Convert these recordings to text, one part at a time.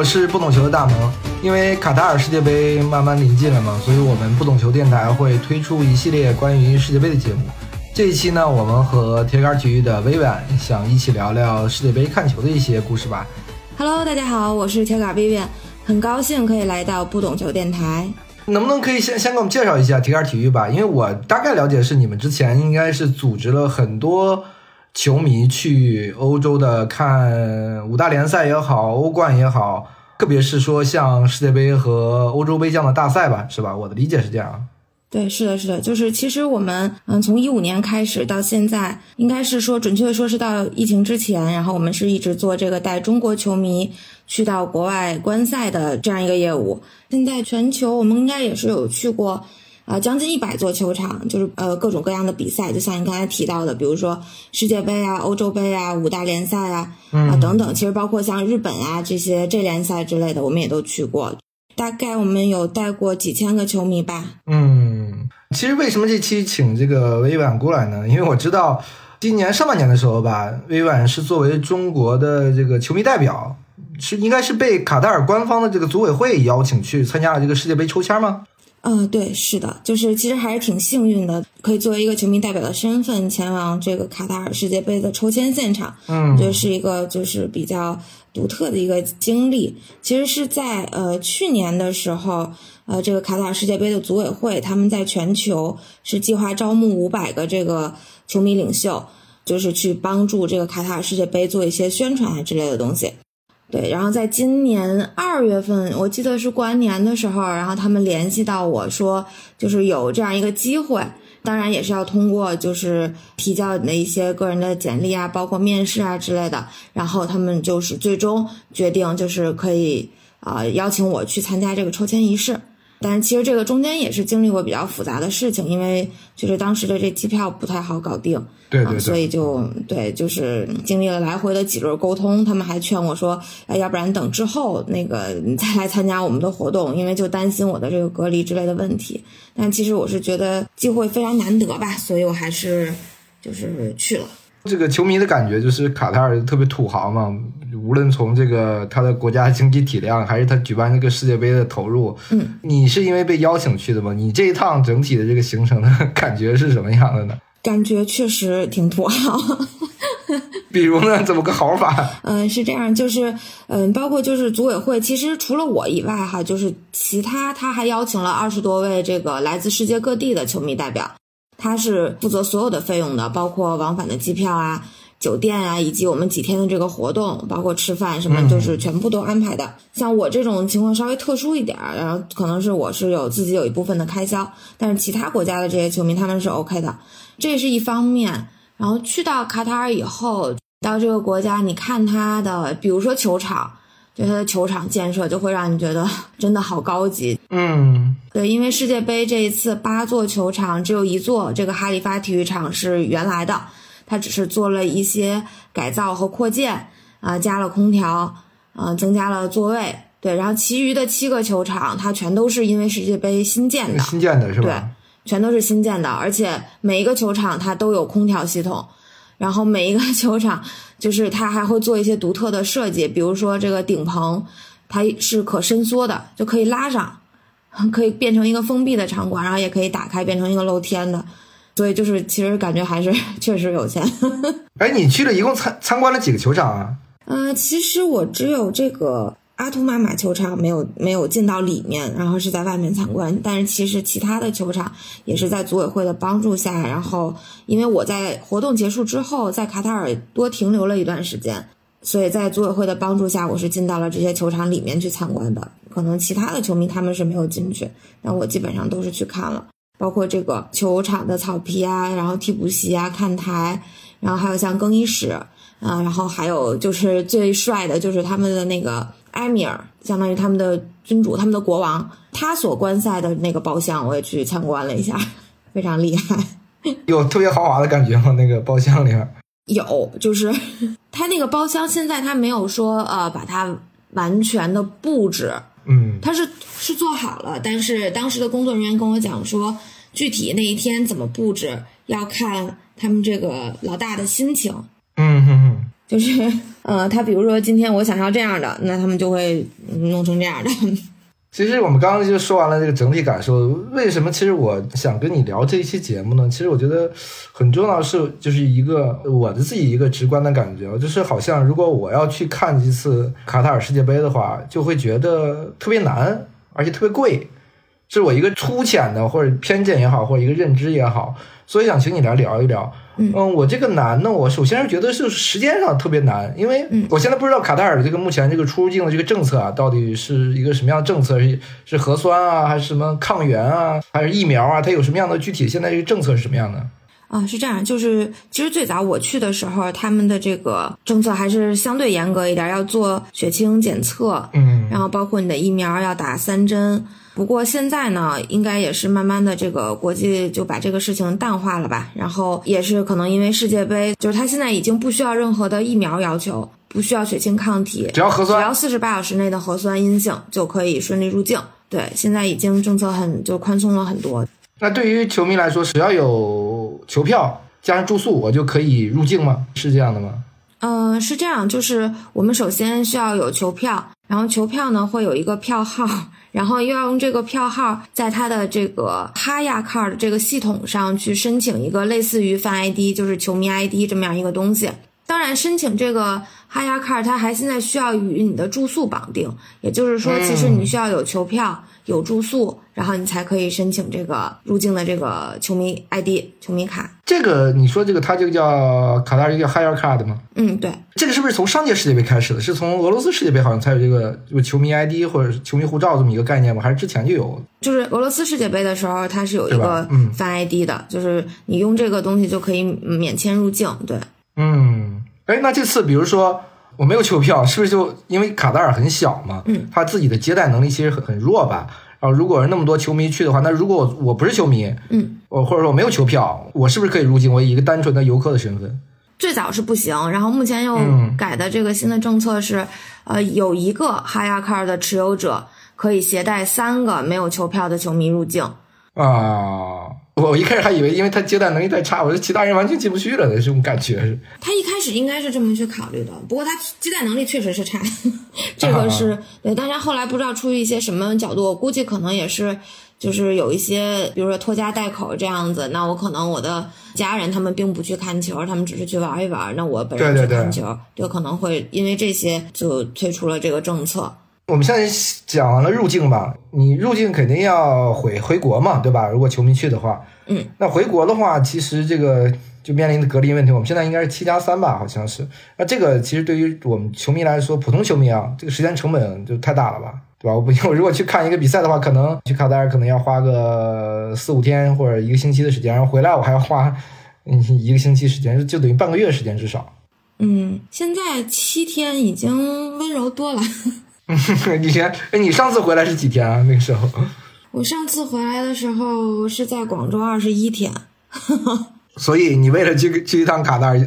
我是不懂球的大萌。因为卡塔尔世界杯慢慢临近了嘛，所以我们不懂球电台会推出一系列关于世界杯的节目。这一期呢，我们和铁杆体育的微婉想一起聊聊世界杯看球的一些故事吧。Hello，大家好，我是铁杆微婉，很高兴可以来到不懂球电台。能不能可以先先给我们介绍一下铁杆体育吧？因为我大概了解是你们之前应该是组织了很多球迷去欧洲的看五大联赛也好，欧冠也好。特别是说像世界杯和欧洲杯这样的大赛吧，是吧？我的理解是这样。对，是的，是的，就是其实我们嗯，从一五年开始到现在，应该是说准确的说是到疫情之前，然后我们是一直做这个带中国球迷去到国外观赛的这样一个业务。现在全球我们应该也是有去过。啊，将近一百座球场，就是呃各种各样的比赛，就像你刚才提到的，比如说世界杯啊、欧洲杯啊、五大联赛啊啊等等，其实包括像日本啊这些这联赛之类的，我们也都去过。大概我们有带过几千个球迷吧。嗯，其实为什么这期请这个微婉过来呢？因为我知道今年上半年的时候吧，微婉是作为中国的这个球迷代表，是应该是被卡塔尔官方的这个组委会邀请去参加了这个世界杯抽签吗？嗯，对，是的，就是其实还是挺幸运的，可以作为一个球迷代表的身份前往这个卡塔尔世界杯的抽签现场。嗯，就是一个就是比较独特的一个经历。其实是在呃去年的时候，呃这个卡塔尔世界杯的组委会他们在全球是计划招募五百个这个球迷领袖，就是去帮助这个卡塔尔世界杯做一些宣传啊之类的东西。对，然后在今年二月份，我记得是过完年的时候，然后他们联系到我说，就是有这样一个机会，当然也是要通过就是提交你的一些个人的简历啊，包括面试啊之类的，然后他们就是最终决定就是可以啊邀请我去参加这个抽签仪式。但是其实这个中间也是经历过比较复杂的事情，因为就是当时的这机票不太好搞定，对对，所以就对，就是经历了来回的几轮沟通，他们还劝我说，哎，要不然等之后那个你再来参加我们的活动，因为就担心我的这个隔离之类的问题。但其实我是觉得机会非常难得吧，所以我还是就是去了。这个球迷的感觉就是卡塔尔特别土豪嘛，无论从这个他的国家经济体量，还是他举办这个世界杯的投入，嗯，你是因为被邀请去的吗？你这一趟整体的这个行程的感觉是什么样的呢？感觉确实挺土豪。比如呢？怎么个好法？嗯，是这样，就是嗯，包括就是组委会，其实除了我以外哈，就是其他他还邀请了二十多位这个来自世界各地的球迷代表。他是负责所有的费用的，包括往返的机票啊、酒店啊，以及我们几天的这个活动，包括吃饭什么，就是全部都安排的。像我这种情况稍微特殊一点儿，然后可能是我是有自己有一部分的开销，但是其他国家的这些球迷他们是 OK 的，这是一方面。然后去到卡塔尔以后，到这个国家，你看他的，比如说球场。就它的球场建设就会让你觉得真的好高级，嗯，对，因为世界杯这一次八座球场只有一座这个哈利发体育场是原来的，它只是做了一些改造和扩建啊，加了空调啊，增加了座位，对，然后其余的七个球场它全都是因为世界杯新建的，新建的是吧？对，全都是新建的，而且每一个球场它都有空调系统。然后每一个 球场，就是它还会做一些独特的设计，比如说这个顶棚，它是可伸缩的，就可以拉上，可以变成一个封闭的场馆，然后也可以打开变成一个露天的，所以就是其实感觉还是 确实有钱。哎，你去了一共参参观了几个球场啊？呃，其实我只有这个。阿图玛马球场没有没有进到里面，然后是在外面参观。但是其实其他的球场也是在组委会的帮助下，然后因为我在活动结束之后在卡塔尔多停留了一段时间，所以在组委会的帮助下，我是进到了这些球场里面去参观的。可能其他的球迷他们是没有进去，但我基本上都是去看了，包括这个球场的草皮啊，然后替补席啊、看台，然后还有像更衣室啊，然后还有就是最帅的就是他们的那个。埃米尔相当于他们的君主，他们的国王，他所观赛的那个包厢，我也去参观了一下，非常厉害。有特别豪华的感觉吗？那个包厢里面有，就是他那个包厢现在他没有说呃把它完全的布置，嗯，他是是做好了，但是当时的工作人员跟我讲说，具体那一天怎么布置要看他们这个老大的心情。嗯哼哼。就是呃，他比如说今天我想要这样的，那他们就会弄成这样的。其实我们刚刚就说完了这个整体感受，为什么？其实我想跟你聊这一期节目呢？其实我觉得很重要的是，就是一个我的自己一个直观的感觉，就是好像如果我要去看一次卡塔尔世界杯的话，就会觉得特别难，而且特别贵，是我一个粗浅的或者偏见也好，或者一个认知也好，所以想请你来聊一聊。嗯，我这个难呢，我首先是觉得是时间上特别难，因为我现在不知道卡塔尔这个目前这个出入境的这个政策啊，到底是一个什么样的政策？是是核酸啊，还是什么抗原啊，还是疫苗啊？它有什么样的具体？现在这个政策是什么样的？啊，是这样，就是其实最早我去的时候，他们的这个政策还是相对严格一点，要做血清检测，嗯，然后包括你的疫苗要打三针。不过现在呢，应该也是慢慢的，这个国际就把这个事情淡化了吧。然后也是可能因为世界杯，就是他现在已经不需要任何的疫苗要求，不需要血清抗体，只要核酸，只要四十八小时内的核酸阴性就可以顺利入境。对，现在已经政策很就宽松了很多。那对于球迷来说，只要有球票加上住宿，我就可以入境吗？是这样的吗？嗯，是这样，就是我们首先需要有球票，然后球票呢会有一个票号。然后又要用这个票号，在他的这个哈亚 card 这个系统上去申请一个类似于 fan ID，就是球迷 ID 这么样一个东西。当然，申请这个哈亚 card，它还现在需要与你的住宿绑定，也就是说，其实你需要有球票。有住宿，然后你才可以申请这个入境的这个球迷 ID、球迷卡。这个你说这个，它这个叫卡塔尔叫 Higher Card 吗？嗯，对。这个是不是从上届世界杯开始的？是从俄罗斯世界杯好像才有这个就球迷 ID 或者球迷护照这么一个概念吗？还是之前就有？就是俄罗斯世界杯的时候，它是有一个发 ID 的，就是你用这个东西就可以免签入境。对。嗯，哎，那这次比如说。我没有球票，是不是就因为卡塔尔很小嘛？嗯，他自己的接待能力其实很很弱吧？然后如果是那么多球迷去的话，那如果我我不是球迷，嗯，我或者说我没有球票，我是不是可以入境？我以一个单纯的游客的身份？最早是不行，然后目前又改的这个新的政策是，呃，有一个哈亚卡尔的持有者可以携带三个没有球票的球迷入境。啊。我一开始还以为，因为他接待能力太差，我说其他人完全进不去了的这种感觉是。他一开始应该是这么去考虑的，不过他接待能力确实是差，这个是对。但是后来不知道出于一些什么角度，我估计可能也是，就是有一些，比如说拖家带口这样子，那我可能我的家人他们并不去看球，他们只是去玩一玩，那我本人去看球，就可能会因为这些就推出了这个政策。我们现在讲完了入境吧，你入境肯定要回回国嘛，对吧？如果球迷去的话，嗯，那回国的话，其实这个就面临的隔离问题。我们现在应该是七加三吧，好像是。那这个其实对于我们球迷来说，普通球迷啊，这个时间成本就太大了吧，对吧？我不，我如果去看一个比赛的话，可能去卡塔尔可能要花个四五天或者一个星期的时间，然后回来我还要花一个星期时间，就等于半个月时间至少。嗯，现在七天已经温柔多了。以前，哎，你上次回来是几天啊？那个时候，我上次回来的时候是在广州二十一天。所以你为了去去一趟卡塔尔，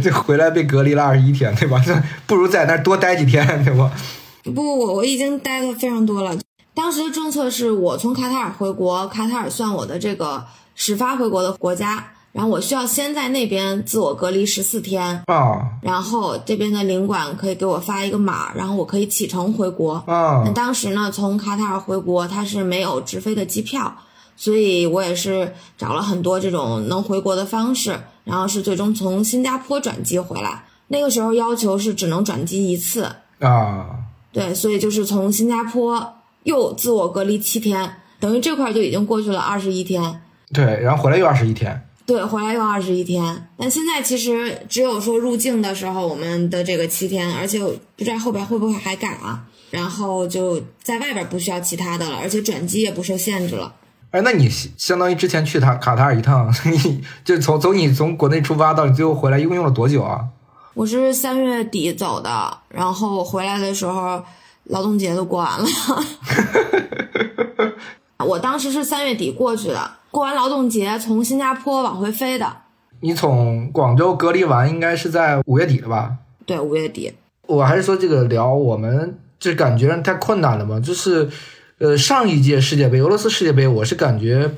就回来被隔离了二十一天，对吧？不如在那儿多待几天，对吧？不，我我已经待的非常多了。当时的政策是我从卡塔尔回国，卡塔尔算我的这个始发回国的国家。然后我需要先在那边自我隔离十四天啊，然后这边的领馆可以给我发一个码，然后我可以启程回国啊。那当时呢，从卡塔尔回国它是没有直飞的机票，所以我也是找了很多这种能回国的方式，然后是最终从新加坡转机回来。那个时候要求是只能转机一次啊，对，所以就是从新加坡又自我隔离七天，等于这块就已经过去了二十一天。对，然后回来又二十一天。对，回来又二十一天，但现在其实只有说入境的时候我们的这个七天，而且不知道后边会不会还改啊？然后就在外边不需要其他的了，而且转机也不受限制了。哎，那你相当于之前去塔卡塔尔一趟，你就从从你从国内出发到你最后回来，一共用了多久啊？我是三月底走的，然后回来的时候劳动节都过完了。我当时是三月底过去的，过完劳动节从新加坡往回飞的。你从广州隔离完，应该是在五月底了吧？对，五月底。我还是说这个聊，我们就感觉太困难了嘛？就是，呃，上一届世界杯，俄罗斯世界杯，我是感觉，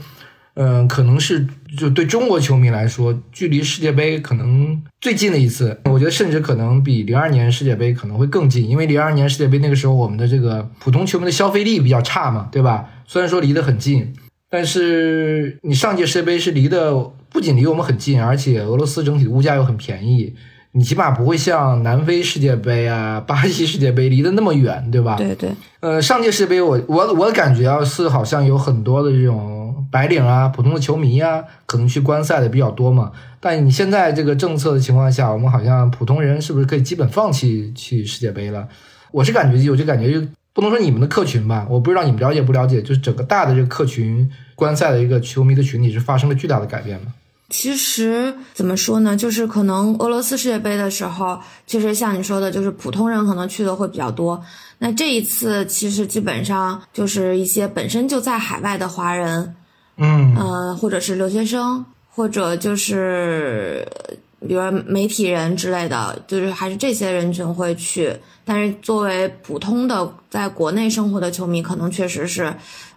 嗯，可能是就对中国球迷来说，距离世界杯可能最近的一次，我觉得甚至可能比零二年世界杯可能会更近，因为零二年世界杯那个时候我们的这个普通球迷的消费力比较差嘛，对吧？虽然说离得很近，但是你上届世界杯是离的不仅离我们很近，而且俄罗斯整体的物价又很便宜，你起码不会像南非世界杯啊、巴西世界杯离得那么远，对吧？对对，呃，上届世界杯我我我感觉啊是好像有很多的这种白领啊、普通的球迷啊，可能去观赛的比较多嘛。但你现在这个政策的情况下，我们好像普通人是不是可以基本放弃去世界杯了？我是感觉有这感觉，就不能说你们的客群吧，我不知道你们了解不了解，就是整个大的这个客群观赛的一个球迷的群体是发生了巨大的改变吗？其实怎么说呢，就是可能俄罗斯世界杯的时候，确实像你说的，就是普通人可能去的会比较多。那这一次其实基本上就是一些本身就在海外的华人，嗯呃，或者是留学生，或者就是比如媒体人之类的，就是还是这些人群会去。但是作为普通的在国内生活的球迷，可能确实是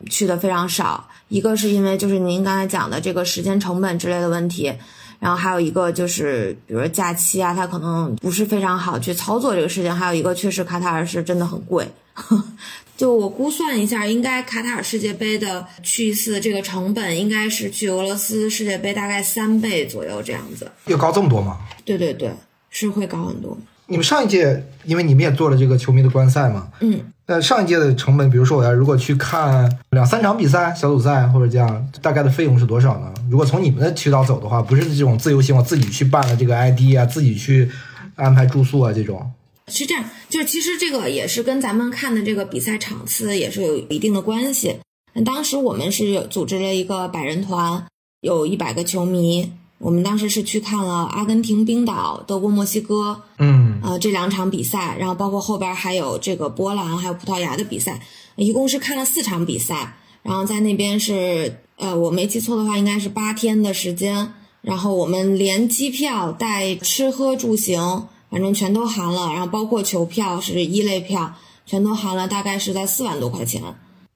去的非常少。一个是因为就是您刚才讲的这个时间成本之类的问题，然后还有一个就是比如假期啊，它可能不是非常好去操作这个事情。还有一个确实卡塔尔是真的很贵。就我估算一下，应该卡塔尔世界杯的去一次这个成本，应该是去俄罗斯世界杯大概三倍左右这样子。又高这么多吗？对对对，是会高很多。你们上一届，因为你们也做了这个球迷的观赛嘛，嗯，那上一届的成本，比如说我要如果去看两三场比赛、小组赛或者这样，大概的费用是多少呢？如果从你们的渠道走的话，不是这种自由行，我自己去办了这个 ID 啊，自己去安排住宿啊这种。是这样，就是其实这个也是跟咱们看的这个比赛场次也是有一定的关系。那当时我们是有组织了一个百人团，有一百个球迷。我们当时是去看了阿根廷、冰岛、德国、墨西哥，嗯，呃这两场比赛，然后包括后边还有这个波兰还有葡萄牙的比赛，一共是看了四场比赛。然后在那边是，呃，我没记错的话，应该是八天的时间。然后我们连机票带吃喝住行。反正全都含了，然后包括球票是一类票，全都含了，大概是在四万多块钱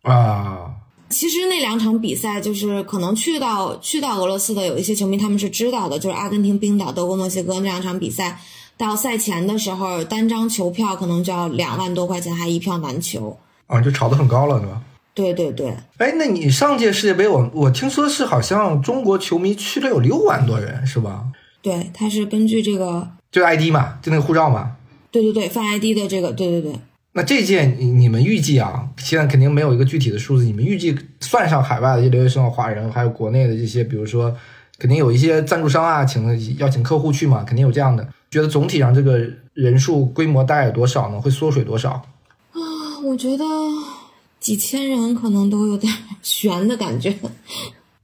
啊。其实那两场比赛，就是可能去到去到俄罗斯的有一些球迷，他们是知道的，就是阿根廷、冰岛、德国、墨西哥那两场比赛，到赛前的时候，单张球票可能就要两万多块钱，还一票难求啊，就炒得很高了，对吧？对对对。哎，那你上届世界杯，我我听说是好像中国球迷去了有六万多人，是吧？对，他是根据这个。就 ID 嘛，就那个护照嘛。对对对，放 ID 的这个，对对对。那这届你你们预计啊，现在肯定没有一个具体的数字。你们预计算上海外的留学生、华人，还有国内的这些，比如说，肯定有一些赞助商啊，请邀请客户去嘛，肯定有这样的。觉得总体上这个人数规模大概有多少呢？会缩水多少？啊，我觉得几千人可能都有点 悬的感觉。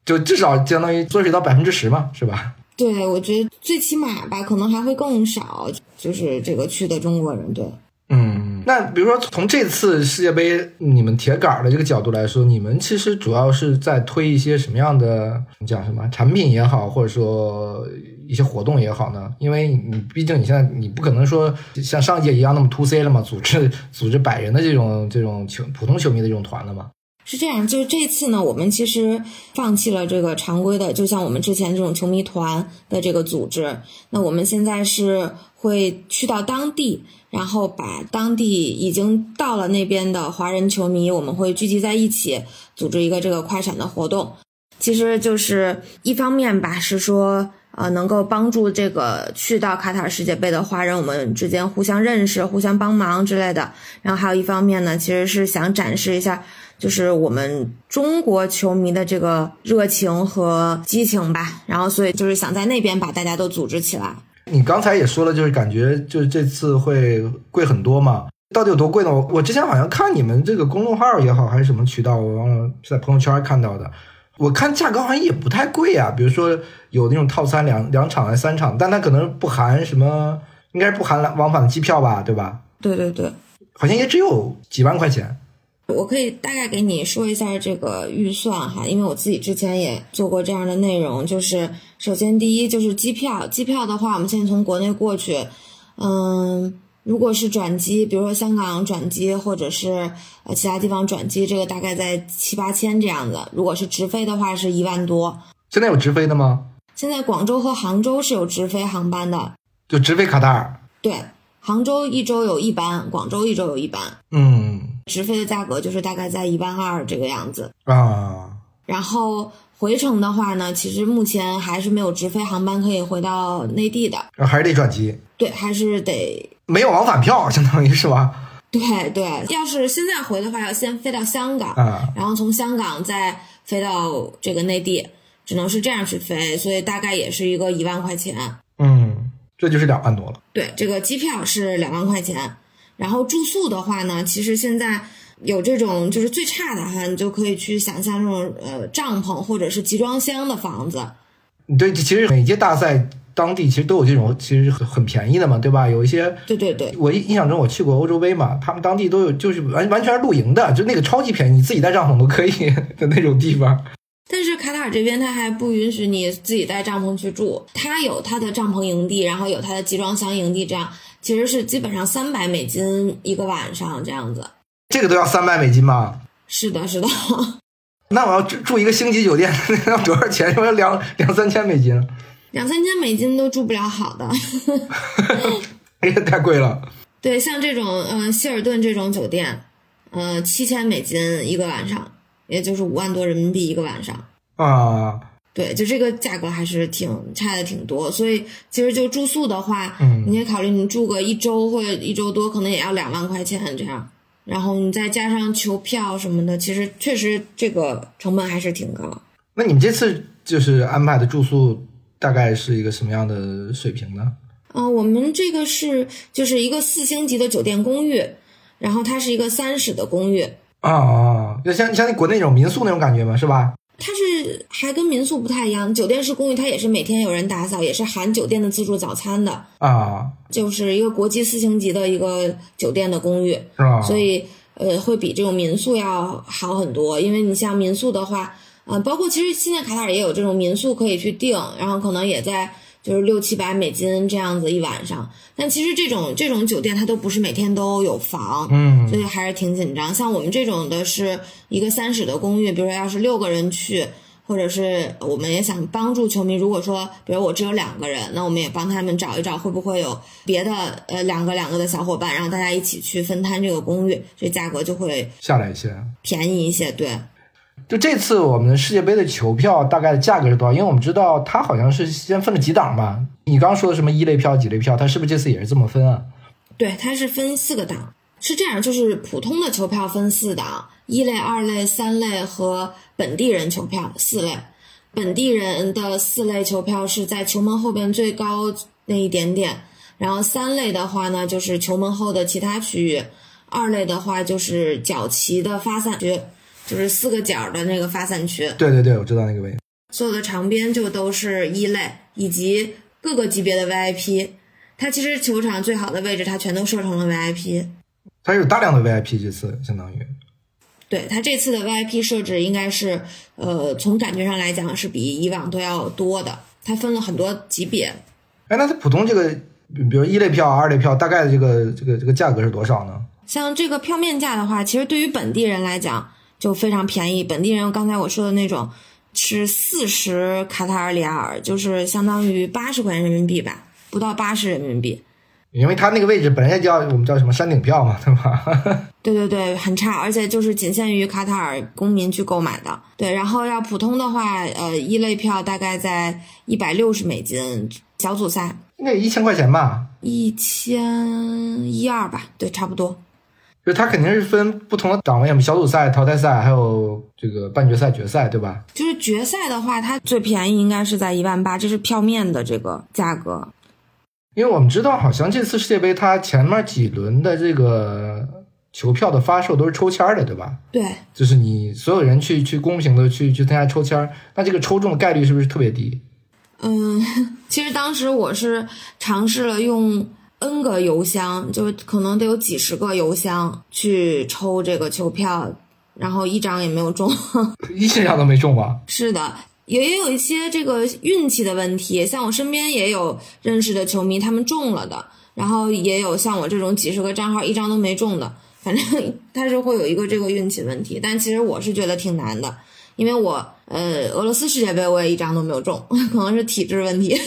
就至少相当于缩水到百分之十嘛，是吧？对，我觉得最起码吧，可能还会更少，就是这个去的中国人。对，嗯，那比如说从这次世界杯你们铁杆的这个角度来说，你们其实主要是在推一些什么样的讲什么产品也好，或者说一些活动也好呢？因为你毕竟你现在你不可能说像上届一样那么 to C 了嘛，组织组织百人的这种这种球普通球迷的这种团了嘛。是这样，就是这次呢，我们其实放弃了这个常规的，就像我们之前这种球迷团的这个组织。那我们现在是会去到当地，然后把当地已经到了那边的华人球迷，我们会聚集在一起，组织一个这个快闪的活动。其实就是一方面吧，是说呃能够帮助这个去到卡塔尔世界杯的华人，我们之间互相认识、互相帮忙之类的。然后还有一方面呢，其实是想展示一下。就是我们中国球迷的这个热情和激情吧，然后所以就是想在那边把大家都组织起来。你刚才也说了，就是感觉就是这次会贵很多嘛？到底有多贵呢？我我之前好像看你们这个公众号也好，还是什么渠道，我忘了是在朋友圈看到的。我看价格好像也不太贵啊，比如说有那种套餐两两场还三场，但它可能不含什么，应该是不含往返的机票吧，对吧？对对对，好像也只有几万块钱。我可以大概给你说一下这个预算哈，因为我自己之前也做过这样的内容。就是首先第一就是机票，机票的话，我们现在从国内过去，嗯，如果是转机，比如说香港转机或者是呃其他地方转机，这个大概在七八千这样子。如果是直飞的话，是一万多。现在有直飞的吗？现在广州和杭州是有直飞航班的。就直飞卡塔尔。对，杭州一周有一班，广州一周有一班，嗯直飞的价格就是大概在一万二这个样子。啊，然后回程的话呢，其实目前还是没有直飞航班可以回到内地的，还是得转机，对，还是得没有往返票，相当于是吧？对对。要是现在回的话，要先飞到香港，啊，然后从香港再飞到这个内地，只能是这样去飞，所以大概也是一个一万块钱。嗯，这就是两万多了。对，这个机票是两万块钱，然后住宿的话呢，其实现在有这种就是最差的哈，你就可以去想象这种呃帐篷或者是集装箱的房子。对，其实每届大赛当地其实都有这种，其实很很便宜的嘛，对吧？有一些对对对，我印印象中我去过欧洲杯嘛，他们当地都有，就是完完全是露营的，就那个超级便宜，你自己带帐篷都可以 的那种地方。但是卡塔尔这边他还不允许你自己带帐篷去住，他有他的帐篷营地，然后有他的集装箱营地，这样其实是基本上三百美金一个晚上这样子。这个都要三百美金吗？是的，是的，那我要住住一个星级酒店，那 要多少钱？要两两三千美金，两三千美金都住不了好的。哎呀，太贵了。对，像这种呃希尔顿这种酒店，呃七千美金一个晚上，也就是五万多人民币一个晚上。啊，对，就这个价格还是挺差的挺多，所以其实就住宿的话，嗯你也考虑你住个一周或者一周多，可能也要两万块钱这样，然后你再加上球票什么的，其实确实这个成本还是挺高。那你们这次就是安排的住宿大概是一个什么样的水平呢？嗯、我们这个是就是一个四星级的酒店公寓，然后它是一个三室的公寓，啊啊，就像像国内那种民宿那种感觉嘛，是吧？它是还跟民宿不太一样，酒店式公寓它也是每天有人打扫，也是含酒店的自助早餐的，啊，就是一个国际四星级的一个酒店的公寓，是吧？所以呃会比这种民宿要好很多。因为你像民宿的话，呃，包括其实现在卡塔尔也有这种民宿可以去订，然后可能也在就是六七百美金这样子一晚上。但其实这种这种酒店它都不是每天都有房，嗯所以还是挺紧张。像我们这种的是一个三室的公寓，比如说要是六个人去，或者是我们也想帮助球迷，如果说比如我只有两个人，那我们也帮他们找一找会不会有别的呃两个两个的小伙伴，然后大家一起去分摊这个公寓，这价格就会下来一些。便宜一些。对，就这次我们世界杯的球票大概的价格是多少？因为我们知道它好像是先分了几档吧。你刚刚说的什么一类票、几类票，它是不是这次也是这么分啊？对，它是分四个档，是这样，就是普通的球票分四档，一类、二类、三类和本地人球票四类。本地人的四类球票是在球门后边最高那一点点，然后三类的话呢，就是球门后的其他区域，二类的话就是角旗的发散区，就是四个角的那个发散区。对对对，我知道那个位置。所有的长边就都是一类，以及各个级别的 VIP。它其实球场最好的位置，它全都设成了 VIP。它有大量的 VIP，这次相当于对它这次的 VIP 设置应该是，呃，从感觉上来讲是比以往都要多的。它分了很多级别，哎，那它普通这个，比比如一类票、二类票，大概的这个这个这个价格是多少呢？像这个票面价的话，其实对于本地人来讲就非常便宜。本地人刚才我说的那种是四十卡塔尔里亚尔，就是相当于八十块钱人民币吧，不到八十人民币。因为它那个位置本来叫我们叫什么山顶票嘛，对吧？对对对，很差，而且就是仅限于卡塔尔公民去购买的。对，然后要普通的话，呃，一类票大概在一百六十美金，小组赛应该一千块钱吧。一千一二吧，对，差不多。就它肯定是分不同的档位，什么小组赛、淘汰赛，还有这个半决赛、决赛，对吧？就是决赛的话，它最便宜应该是在一万八，这是票面的这个价格。因为我们知道，好像这次世界杯它前面几轮的这个球票的发售都是抽签儿的，对吧？对，就是你所有人去去公平的去去参加抽签儿，那这个抽中的概率是不是特别低？嗯，其实当时我是尝试了用 N 个邮箱，就可能得有几十个邮箱去抽这个球票，然后一张也没有中。一张都没中吧？是的，也有一些这个运气的问题，像我身边也有认识的球迷，他们中了的，然后也有像我这种几十个账号一张都没中的，反正 他是会有一个这个运气问题。但其实我是觉得挺难的，因为我呃俄罗斯世界杯我也一张都没有中，可能是体质问题。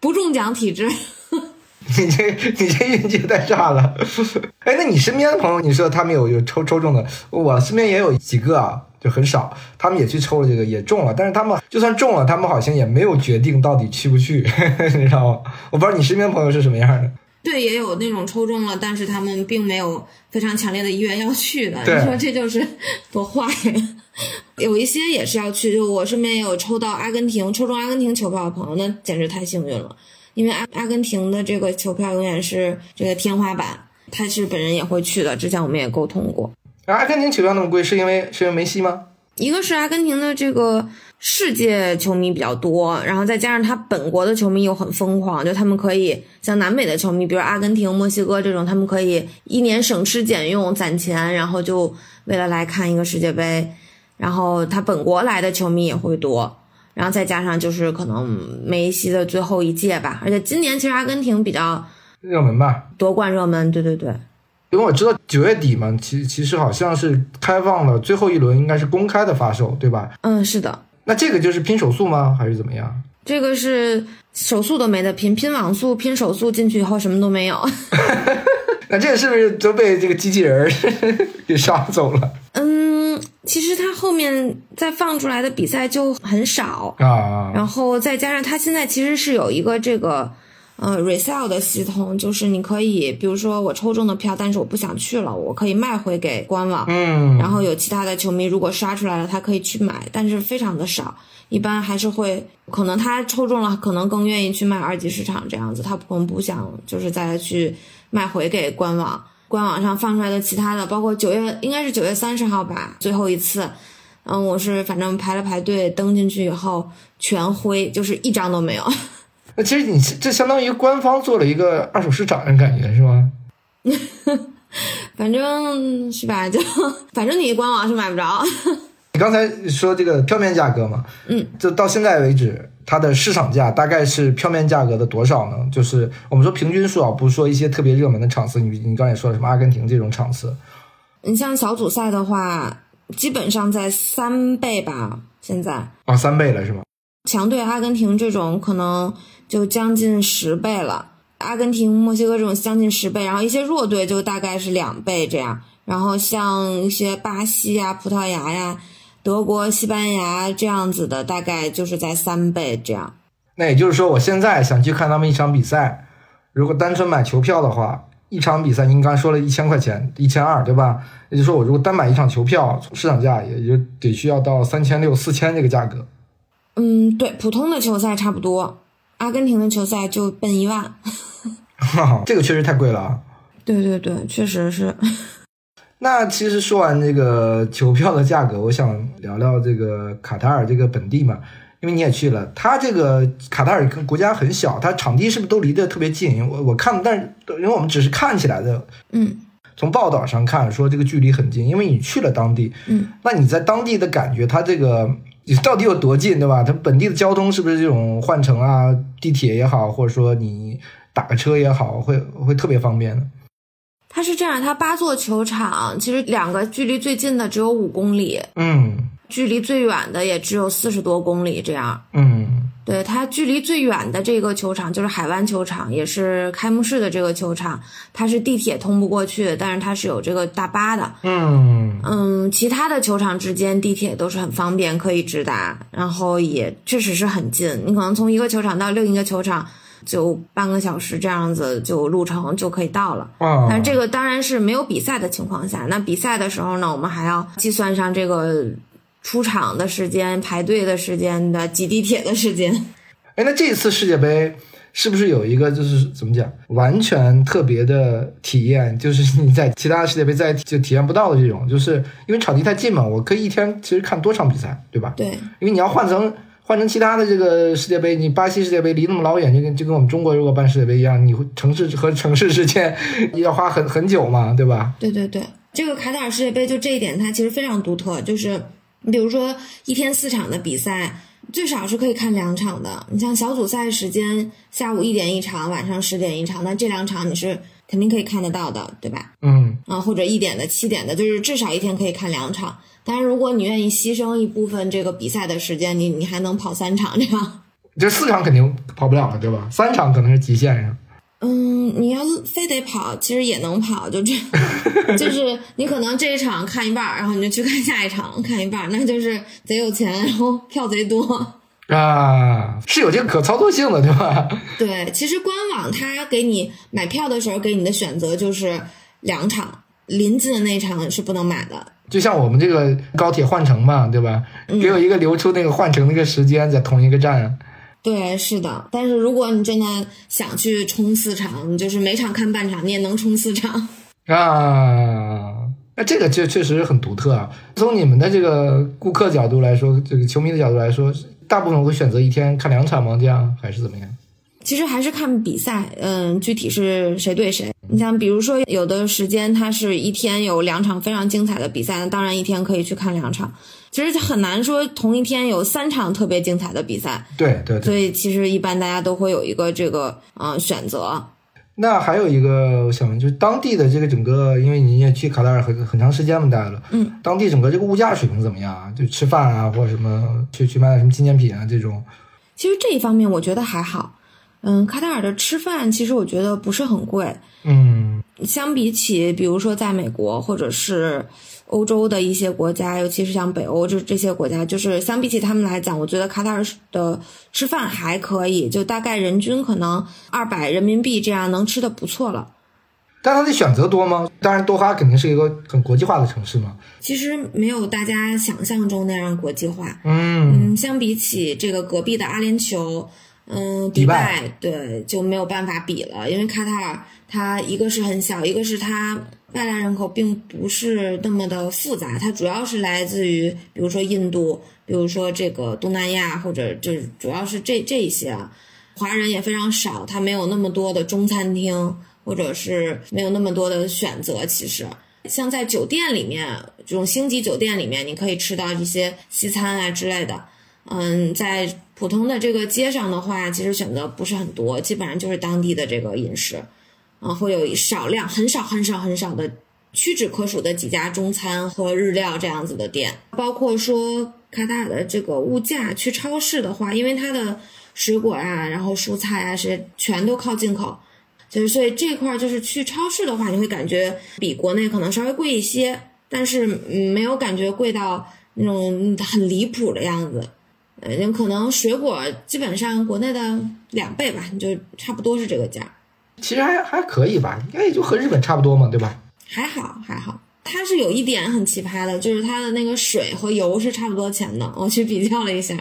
不中奖体质。你这你这运气太差了。哎，那你身边的朋友，你说他们有有抽抽中的？我身边也有几个啊，就很少，他们也去抽了这个，也中了。但是他们就算中了，他们好像也没有决定到底去不去，你知道吗？我不知道你身边朋友是什么样的。对，也有那种抽中了，但是他们并没有非常强烈的意愿要去的。对你说这就是多坏呀。有一些也是要去，就我身边也有抽到阿根廷，抽中阿根廷球票的朋友，那简直太幸运了。因为阿阿根廷的这个球票永远是这个天花板，他是本人也会去的。之前我们也沟通过，阿根廷球票那么贵，是因为是因为梅西吗？一个是阿根廷的这个世界球迷比较多，然后再加上他本国的球迷又很疯狂，就他们可以像南美的球迷，比如阿根廷、墨西哥这种，他们可以一年省吃俭用攒钱，然后就为了来看一个世界杯。然后他本国来的球迷也会多，然后再加上就是可能梅西的最后一届吧，而且今年其实阿根廷比较热门吧？夺冠热门，对对对。因为我知道九月底嘛，其其实好像是开放了最后一轮，应该是公开的发售，对吧？嗯，是的，那这个就是拼手速吗？还是怎么样？这个是手速都没得拼，拼网速、拼手速进去以后什么都没有。那这个是不是都被这个机器人儿 给刷走了嗯，其实他后面再放出来的比赛就很少，啊？然后再加上他现在其实是有一个这个呃 resale 的系统，就是你可以，比如说我抽中的票，但是我不想去了，我可以卖回给官网，嗯，然后有其他的球迷如果刷出来了，他可以去买，但是非常的少，一般还是会可能他抽中了，可能更愿意去卖二级市场这样子，他可能不想就是再去卖回给官网。官网上放出来的其他的，包括九月应该是九月三十号吧，最后一次，嗯，我是反正排了排队登进去以后全灰，就是一张都没有。那其实你这相当于官方做了一个二手市场的感觉是吗？反正是吧，就反正你官网是买不着。你刚才说这个票面价格嘛，嗯，就到现在为止，它的市场价大概是票面价格的多少呢？就是我们说平均数啊，不是说一些特别热门的场次，你你刚才也说了什么阿根廷这种场次，你像小组赛的话，基本上在三倍吧，现在。啊，三倍了是吗？强队阿根廷这种可能就将近十倍了，阿根廷、墨西哥这种将近十倍，然后一些弱队就大概是两倍这样，然后像一些巴西呀、葡萄牙呀、德国、西班牙这样子的，大概就是在三倍这样。那也就是说，我现在想去看他们一场比赛，如果单纯买球票的话，一场比赛您刚说了一千块钱，一千二对吧？也就是说，我如果单买一场球票，市场价也就得需要到三千六、四千这个价格。嗯，对，普通的球赛差不多，阿根廷的球赛就奔一万。这个确实太贵了啊。对对对，确实是。那其实说完这个球票的价格，我想聊聊这个卡塔尔这个本地嘛，因为你也去了，它这个卡塔尔跟国家很小，它场地是不是都离得特别近？我我看，但是因为我们只是看起来的，嗯从报道上看说这个距离很近，因为你去了当地，嗯，那你在当地的感觉，它这个你到底有多近，对吧？它本地的交通是不是这种换乘啊，地铁也好，或者说你打个车也好，会会特别方便呢？它是这样，它八座球场其实两个距离最近的只有五公里，嗯距离最远的也只有四十多公里这样。嗯对它距离最远的这个球场就是海湾球场，也是开幕式的这个球场，它是地铁通不过去，但是它是有这个大巴的。嗯嗯，其他的球场之间地铁都是很方便，可以直达，然后也确实是很近。你可能从一个球场到另一个球场就半个小时这样子就路程就可以到了。啊，但这个当然是没有比赛的情况下，那比赛的时候呢，我们还要计算上这个出场的时间、排队的时间的挤地铁的时间。哎，那这一次世界杯是不是有一个就是怎么讲，完全特别的体验？就是你在其他的世界杯再就体验不到的这种，就是因为场地太近嘛，我可以一天其实看多场比赛，对吧？对，因为你要换成换成其他的这个世界杯，你巴西世界杯离那么老远，就跟就跟我们中国如果办世界杯一样，你会城市和城市之间要花很很久嘛，对吧？对对对，这个卡塔尔世界杯就这一点，它其实非常独特。就是你比如说一天四场的比赛，最少是可以看两场的。你像小组赛时间，下午一点一场，晚上十点一场，那这两场你是肯定可以看得到的，对吧？嗯啊，或者一点的、七点的，就是至少一天可以看两场。但是，如果你愿意牺牲一部分这个比赛的时间，你你还能跑三场这样。这四场肯定跑不了了，对吧？三场可能是极限呀。嗯，你要非得跑，其实也能跑，就这，就是你可能这一场看一半儿，然后你就去看下一场看一半儿，那就是贼有钱，然后票贼多。啊，是有这个可操作性的，对吧？对，其实官网它给你买票的时候给你的选择就是两场，临近的那场是不能买的。就像我们这个高铁换乘嘛，对吧？给我一个留出那个换乘那个时间，在同一个站。对，是的。但是如果你真的想去冲四场，你就是每场看半场，你也能冲四场。啊，那这个确确实很独特啊。从你们的这个顾客角度来说，这个球迷的角度来说，大部分会选择一天看两场吗？这样还是怎么样？其实还是看比赛，嗯，具体是谁对谁。你像比如说，有的时间它是一天有两场非常精彩的比赛，那当然一天可以去看两场。其实很难说同一天有三场特别精彩的比赛。对对。所以其实一般大家都会有一个这个嗯选择。那还有一个我想问，就是当地的这个整个，因为你也去卡塔尔很很长时间了，待了，嗯，当地整个这个物价水平怎么样啊？就吃饭啊，或者什么去去买点什么纪念品啊这种。其实这一方面我觉得还好。嗯，卡塔尔的吃饭其实我觉得不是很贵。嗯，相比起比如说在美国或者是欧洲的一些国家，尤其是像北欧这这些国家，就是相比起他们来讲，我觉得卡塔尔的吃饭还可以，就大概人均可能二百人民币这样能吃的不错了。但它的选择多吗？当然，多哈肯定是一个很国际化的城市嘛。其实没有大家想象中那样国际化。嗯嗯，相比起这个隔壁的阿联酋。嗯，迪拜对就没有办法比了，因为卡塔尔它一个是很小，一个是它外来人口并不是那么的复杂，它主要是来自于比如说印度，比如说这个东南亚或者就主要是这这些啊，华人也非常少，它没有那么多的中餐厅，或者是没有那么多的选择。其实像在酒店里面这种星级酒店里面，你可以吃到一些西餐啊之类的。嗯，在普通的这个街上的话，其实选择不是很多，基本上就是当地的这个饮食，啊，会有少量、很少、很少、很少的屈指可数的几家中餐和日料这样子的店。包括说卡塔尔的这个物价，去超市的话，因为它的水果啊，然后蔬菜啊是全都靠进口，就是所以这块就是去超市的话，你会感觉比国内可能稍微贵一些，但是没有感觉贵到那种很离谱的样子。嗯，可能水果基本上国内的两倍吧，就差不多是这个价。其实还还可以吧，应该也就和日本差不多嘛，对吧？还好还好，它是有一点很奇葩的，就是它的那个水和油是差不多钱的。我去比较了一下，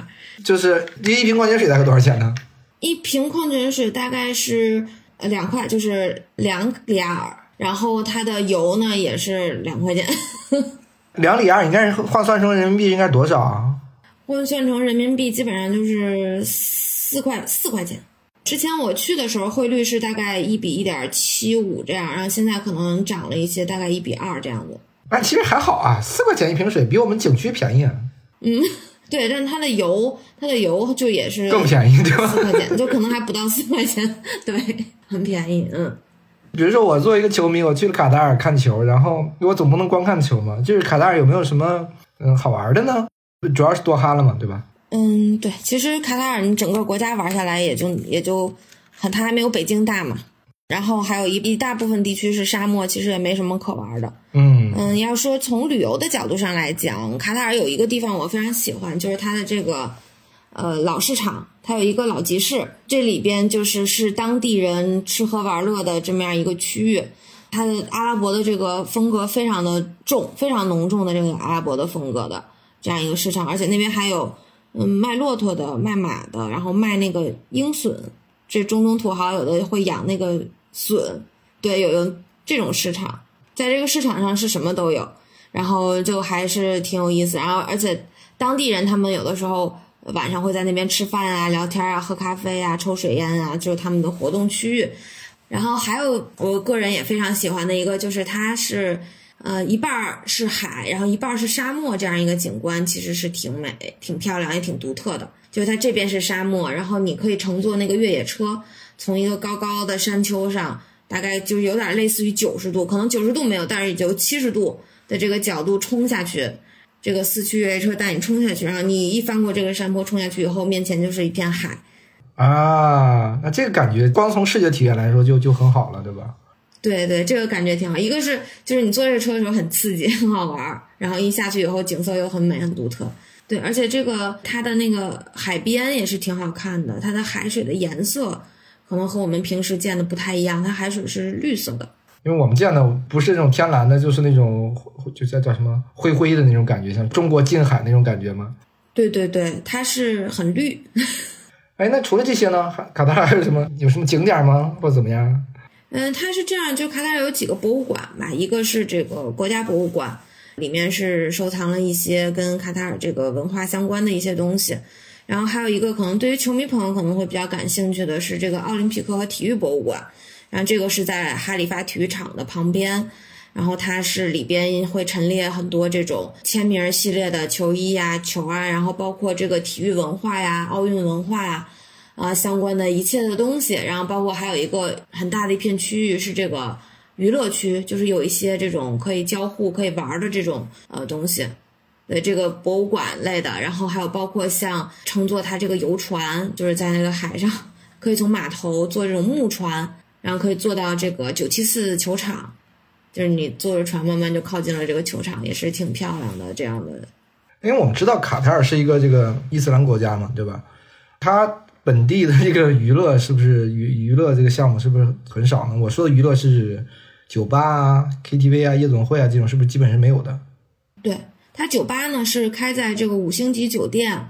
就是一瓶矿泉水大概多少钱呢？一瓶矿泉水大概是呃两块，就是两里亚尔，然后它的油呢也是两块钱。两里亚尔应该是换算成人民币应该多少啊？换算成人民币基本上就是四块四块钱。之前我去的时候汇率是大概一比一点七五这样，然后现在可能涨了一些，大概一比二这样子。哎，其实还好啊，四块钱一瓶水比我们景区便宜。嗯，对，但是它的油，它的油就也是更便宜，对吧？四块钱，就可能还不到四块钱，对，很便宜。嗯，比如说我作为一个球迷，我去了卡塔尔看球，然后我总不能光看球嘛，就是卡塔尔有没有什么嗯好玩的呢？主要是多哈了嘛，对吧？嗯，对，其实卡塔尔你整个国家玩下来也就也就，很，它还没有北京大嘛。然后还有一一大部分地区是沙漠，其实也没什么可玩的。嗯嗯，要说从旅游的角度上来讲，卡塔尔有一个地方我非常喜欢，就是它的这个呃老市场，它有一个老集市，这里边就是是当地人吃喝玩乐的这么样一个区域。它的阿拉伯的这个风格非常的重，非常浓重的这个阿拉伯的风格的。这样一个市场，而且那边还有，嗯，卖骆驼的，卖马的，然后卖那个鹰隼，这中东土豪有的会养那个隼，对，有有这种市场，在这个市场上是什么都有，然后就还是挺有意思，然后而且当地人他们有的时候晚上会在那边吃饭啊、聊天啊、喝咖啡啊、抽水烟啊，就是他们的活动区域，然后还有我个人也非常喜欢的一个，就是它是。呃，一半是海，然后一半是沙漠，这样一个景观其实是挺美、挺漂亮，也挺独特的。就是它这边是沙漠，然后你可以乘坐那个越野车，从一个高高的山丘上，大概就有点类似于九十度，可能九十度没有，但是也就七十度的这个角度冲下去。这个四驱越野车带你冲下去，然后你一翻过这个山坡冲下去以后，面前就是一片海，啊，那这个感觉光从视觉体验来说就就很好了，对吧？对对，这个感觉挺好。一个是就是你坐这个车的时候很刺激，很好玩儿，然后一下去以后景色又很美，很独特。对，而且这个它的那个海边也是挺好看的，它的海水的颜色可能和我们平时见的不太一样，它海水是绿色的。因为我们见的不是那种天蓝的，就是那种就叫叫什么灰灰的那种感觉，像中国近海那种感觉吗？对对对，它是很绿。哎，那除了这些呢？卡塔尔还有什么？有什么景点吗？或者怎么样？嗯，它是这样，就卡塔尔有几个博物馆吧，一个是这个国家博物馆，里面是收藏了一些跟卡塔尔这个文化相关的一些东西，然后还有一个可能对于球迷朋友可能会比较感兴趣的是这个奥林匹克和体育博物馆，然后这个是在哈利法体育场的旁边。然后它是里边会陈列很多这种签名系列的球衣呀、球啊，然后包括这个体育文化呀、奥运文化呀，啊相关的一切的东西。然后包括还有一个很大的一片区域是这个娱乐区，就是有一些这种可以交互、可以玩的这种呃东西，对这个博物馆类的。然后还有包括像乘坐它这个游船，就是在那个海上可以从码头坐这种木船，然后可以坐到这个九七四球场。就是你坐着船慢慢就靠近了这个球场，也是挺漂亮的。这样的，因为我们知道卡塔尔是一个这个伊斯兰国家嘛，对吧？它本地的这个娱乐是不是娱娱乐这个项目是不是很少呢？我说的娱乐是酒吧啊、KTV 啊、夜总会啊这种，是不是基本是没有的？对，它酒吧呢是开在这个五星级酒店，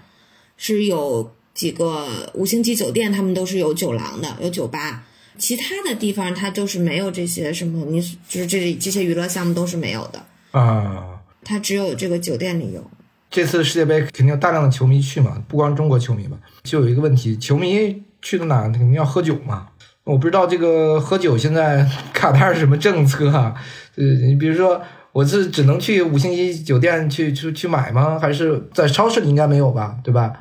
是有几个五星级酒店，他们都是有酒廊的，有酒吧。其他的地方它就是没有这些什么，你就是这这些娱乐项目都是没有的啊。它只有这个酒店里有。这次世界杯肯定有大量的球迷去嘛，不光中国球迷吧。就有一个问题，球迷去到哪肯定要喝酒嘛。我不知道这个喝酒现在 卡塔尔什么政策啊？呃，你比如说我是只能去五星级酒店去去去买吗？还是在超市里应该没有吧？对吧？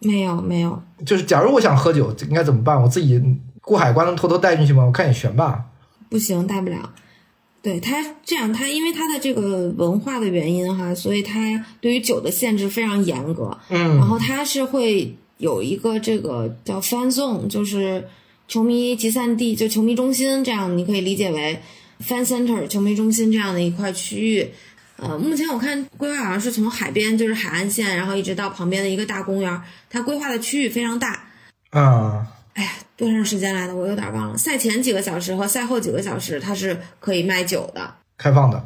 没有没有。就是假如我想喝酒，应该怎么办？我自己。过海关能偷偷带进去吗？我看也悬吧。不行，带不了。对他这样，他因为他的这个文化的原因哈，所以他对于酒的限制非常严格。嗯。然后他是会有一个这个叫 fan zone，就是球迷集散地，就球迷中心这样，你可以理解为 fan center 球迷中心这样的一块区域。呃，目前我看规划好像是从海边，就是海岸线，然后一直到旁边的一个大公园，它规划的区域非常大。啊。哎呀，多长时间来的？我有点忘了。赛前几个小时和赛后几个小时，它是可以卖酒的，开放的。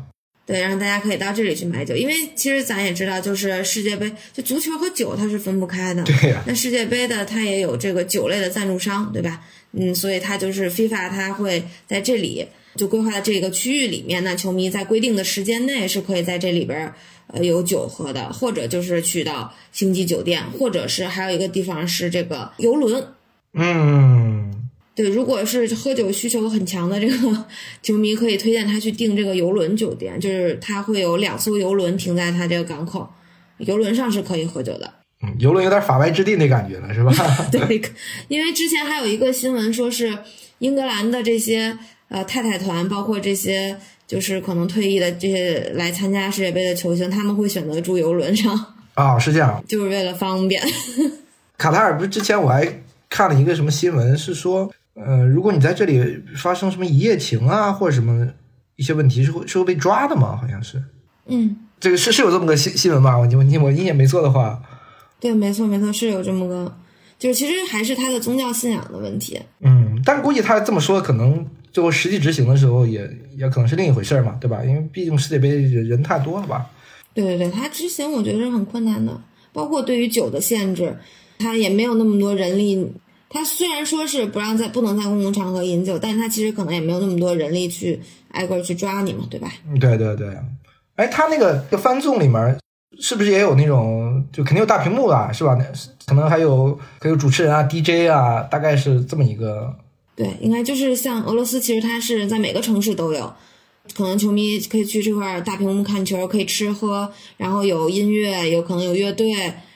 对，然后大家可以到这里去买酒，因为其实咱也知道，就是世界杯，就足球和酒它是分不开的。对呀。那世界杯的它也有这个酒类的赞助商，对吧？嗯，所以它就是 FIFA，它会在这里就规划的这个区域里面呢，球迷在规定的时间内是可以在这里边呃有酒喝的，或者就是去到星级酒店，或者是还有一个地方是这个游轮。嗯，对，如果是喝酒需求很强的这个 球迷，可以推荐他去订这个游轮酒店，就是他会有两艘游轮停在他这个港口，游轮上是可以喝酒的。嗯，游轮有点法外之地那感觉了，是吧？对，因为之前还有一个新闻说是英格兰的这些呃太太团，包括这些就是可能退役的这些来参加世界杯的球星，他们会选择住游轮上。啊，是这样，就是为了方便。卡塔尔不是之前我还。看了一个什么新闻，是说，呃，如果你在这里发生什么一夜情啊，或者什么一些问题，是会是会被抓的吗？好像是，嗯，这个是是有这么个新新闻吧？我我我印象没错的话，对，没错没错，是有这么个，就是其实还是他的宗教信仰的问题。嗯，但估计他这么说，可能最后实际执行的时候，也也可能是另一回事嘛，对吧？因为毕竟世界杯人人太多了吧？对对对，他执行我觉得是很困难的，包括对于酒的限制，他也没有那么多人力。他虽然说是不让在不能在公共场合饮酒，但是他其实可能也没有那么多人力去挨个去抓你嘛，对吧？对对对，哎，他那个翻纵里面是不是也有那种就肯定有大屏幕啊，是吧？那可能还有还有主持人啊、DJ 啊，大概是这么一个。对，应该就是像俄罗斯，其实它是在每个城市都有，可能球迷可以去这块大屏幕看球，可以吃喝，然后有音乐，有可能有乐队。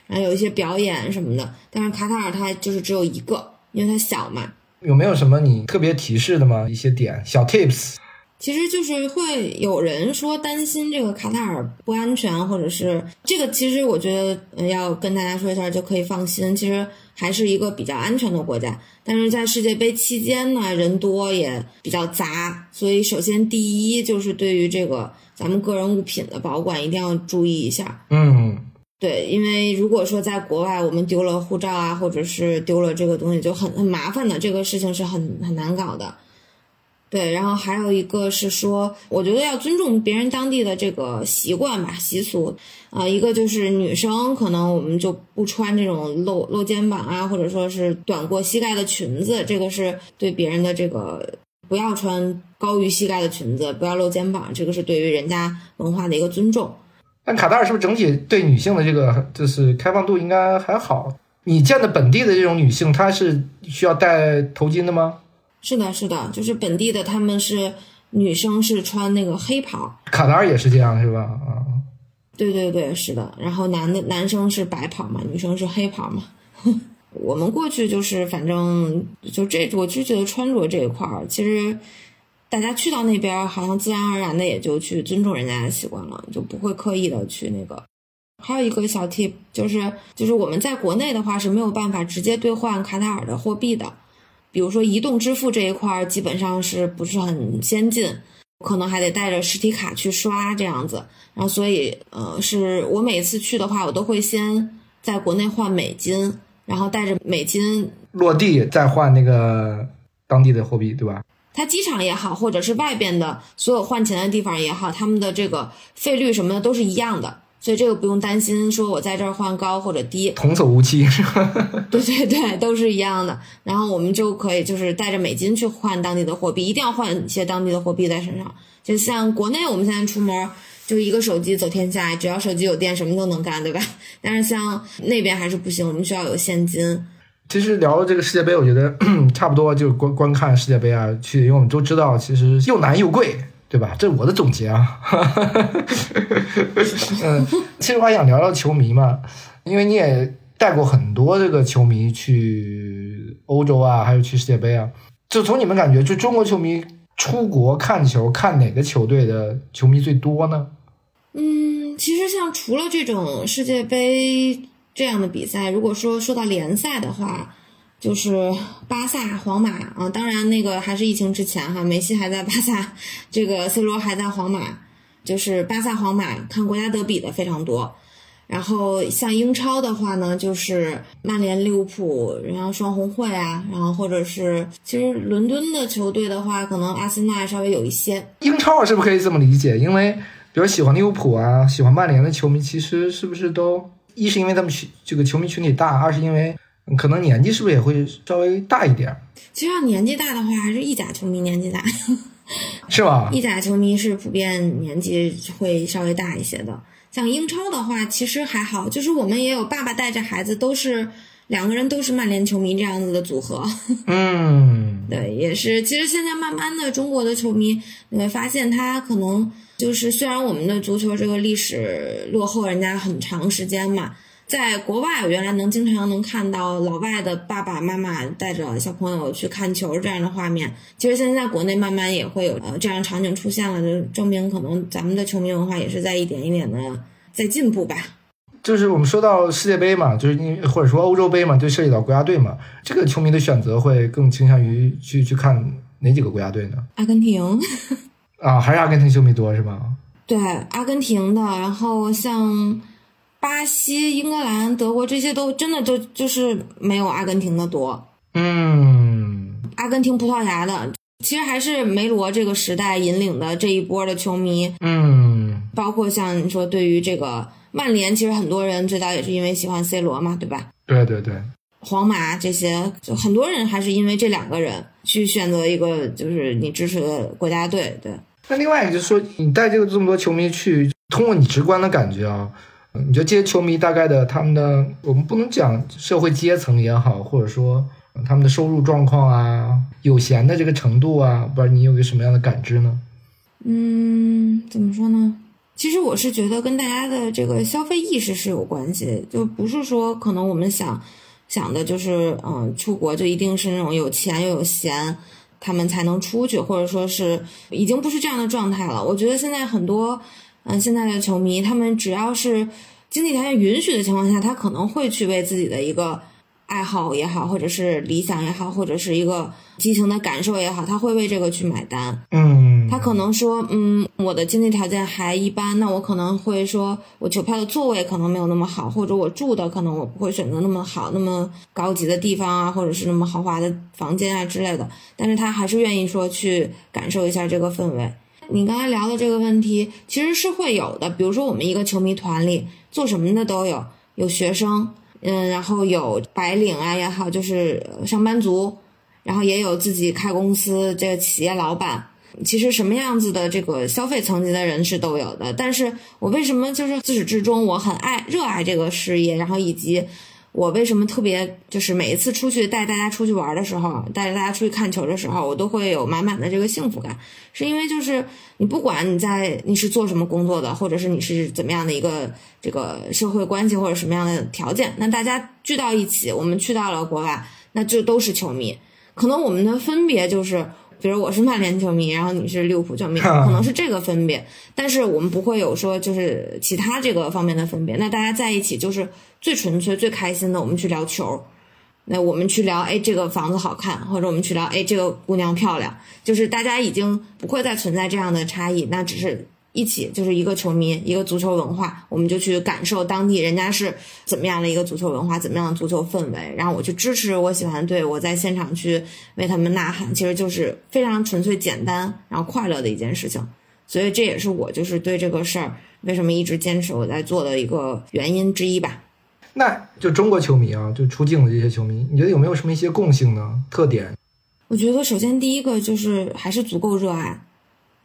然后有一些表演什么的，但是卡塔尔它就是只有一个，因为它小嘛。有没有什么你特别提示的吗？一些点小 tips？其实就是会有人说担心这个卡塔尔不安全，或者是这个，其实我觉得要跟大家说一下就可以放心。其实还是一个比较安全的国家，但是在世界杯期间呢，人多也比较杂，所以首先第一就是对于这个咱们个人物品的保管一定要注意一下。嗯，对，因为如果说在国外我们丢了护照啊，或者是丢了这个东西，就很很麻烦的，这个事情是很很难搞的。对，然后还有一个是说，我觉得要尊重别人当地的这个习惯吧、习俗啊。一个就是女生可能我们就不穿这种露露肩膀啊，或者说是短过膝盖的裙子，这个是对别人的这个不要穿高于膝盖的裙子，不要露肩膀，这个是对于人家文化的一个尊重。但卡塔尔是不是整体对女性的这个就是开放度应该还好？你见的本地的这种女性，她是需要戴头巾的吗？是的，是的，就是本地的，他们是女生是穿那个黑袍，卡塔尔也是这样是吧？啊，对对对，是的。然后男的男生是白袍嘛，女生是黑袍嘛。我们过去就是反正就这，我就觉得穿着这一块儿，其实大家去到那边，好像自然而然的也就去尊重人家的习惯了，就不会刻意的去那个。还有一个小 tip 就是，就是我们在国内的话是没有办法直接兑换卡塔尔的货币的。比如说移动支付这一块儿基本上是不是很先进，可能还得带着实体卡去刷这样子。然后所以呃，是我每次去的话，我都会先在国内换美金，然后带着美金落地再换那个当地的货币，对吧？它机场也好，或者是外边的所有换钱的地方也好，他们的这个费率什么的都是一样的。所以这个不用担心，说我在这儿换高或者低，童叟无欺是吧？对对对，都是一样的。然后我们就可以就是带着美金去换当地的货币，一定要换一些当地的货币在身上。就像国内我们现在出门就一个手机走天下，只要手机有电，什么都能干，对吧？但是像那边还是不行，我们需要有现金。其实聊了这个世界杯，我觉得 差不多就观观看世界杯啊，去，因为我们都知道，其实又难又贵。对吧？这是我的总结啊。嗯，其实我还想聊聊球迷嘛，因为你也带过很多这个球迷去欧洲啊，还有去世界杯啊。就从你们感觉，就中国球迷出国看球，看哪个球队的球迷最多呢？嗯，其实像除了这种世界杯这样的比赛，如果说说到联赛的话。就是巴萨、皇马啊，当然那个还是疫情之前哈，梅西还在巴萨，这个 C 罗还在皇马，就是巴萨、皇马看国家德比的非常多。然后像英超的话呢，就是曼联、利物浦，然后双红会啊，然后或者是其实伦敦的球队的话，可能阿森纳稍微有一些。英超我是不是可以这么理解？因为比如喜欢利物浦啊、喜欢曼联的球迷，其实是不是都一是因为他们群这个球迷群体大，二是因为。可能年纪是不是也会稍微大一点？其实要年纪大的话，还是意甲球迷年纪大，是吧？意甲球迷是普遍年纪会稍微大一些的。像英超的话，其实还好，就是我们也有爸爸带着孩子，都是两个人都是曼联球迷这样子的组合。嗯，对，也是。其实现在慢慢的，中国的球迷你会发现，他可能就是虽然我们的足球这个历史落后人家很长时间嘛。在国外我，原来能经常能看到老外的爸爸妈妈带着小朋友去看球这样的画面。其实现在国内慢慢也会有呃这样场景出现了，就证明可能咱们的球迷文化也是在一点一点的在进步吧。就是我们说到世界杯嘛，就是因或者说欧洲杯嘛，就涉及到国家队嘛，这个球迷的选择会更倾向于去去看哪几个国家队呢？阿根廷啊，还是阿根廷球迷多是吧？对，阿根廷的，然后像。巴西、英格兰、德国这些都真的都就是没有阿根廷的多。嗯，阿根廷、葡萄牙的，其实还是梅罗这个时代引领的这一波的球迷。嗯，包括像你说，对于这个曼联，其实很多人最早也是因为喜欢 C 罗嘛，对吧？对对对。皇马这些，就很多人还是因为这两个人去选择一个就是你支持的国家队。对。那另外一个就是说，你带这个这么多球迷去，通过你直观的感觉啊。你觉得这些球迷大概的他们的，我们不能讲社会阶层也好，或者说他们的收入状况啊，有闲的这个程度啊，不知道你有一个什么样的感知呢？嗯，怎么说呢？其实我是觉得跟大家的这个消费意识是有关系，就不是说可能我们想想的就是，嗯，出国就一定是那种有钱又有闲。他们才能出去，或者说是已经不是这样的状态了。我觉得现在很多，嗯，现在的球迷，他们只要是经济条件允许的情况下，他可能会去为自己的一个爱好也好，或者是理想也好，或者是一个激情的感受也好，他会为这个去买单。嗯，他可能说，嗯，我的经济条件还一般，那我可能会说，我球票的座位可能没有那么好，或者我住的可能我不会选择那么好、那么高级的地方啊，或者是那么豪华的房间啊之类的。但是他还是愿意说去感受一下这个氛围。你刚才聊的这个问题其实是会有的，比如说我们一个球迷团里做什么的都有，有学生，嗯，然后有白领啊也好，就是上班族，然后也有自己开公司这个企业老板。其实什么样子的这个消费层级的人是都有的，但是我为什么就是自始至终我很爱热爱这个事业，然后以及我为什么特别就是每一次出去带大家出去玩的时候，带着大家出去看球的时候，我都会有满满的这个幸福感，是因为就是你不管你在你是做什么工作的，或者是你是怎么样的一个这个社会关系或者什么样的条件，那大家聚到一起，我们去到了国外，那就都是球迷，可能我们的分别就是。比如我是曼联球迷，然后你是利物浦球迷，可能是这个分别，但是我们不会有说就是其他这个方面的分别。那大家在一起就是最纯粹、最开心的，我们去聊球。那我们去聊，哎，这个房子好看，或者我们去聊，哎，这个姑娘漂亮，就是大家已经不会再存在这样的差异，那只是。一起就是一个球迷，一个足球文化，我们就去感受当地人家是怎么样的一个足球文化，怎么样的足球氛围，然后我去支持我喜欢的队，我在现场去为他们呐喊，其实就是非常纯粹、简单，然后快乐的一件事情。所以这也是我就是对这个事儿为什么一直坚持我在做的一个原因之一吧。那就中国球迷啊，就出境的这些球迷，你觉得有没有什么一些共性呢？特点？我觉得首先第一个就是还是足够热爱。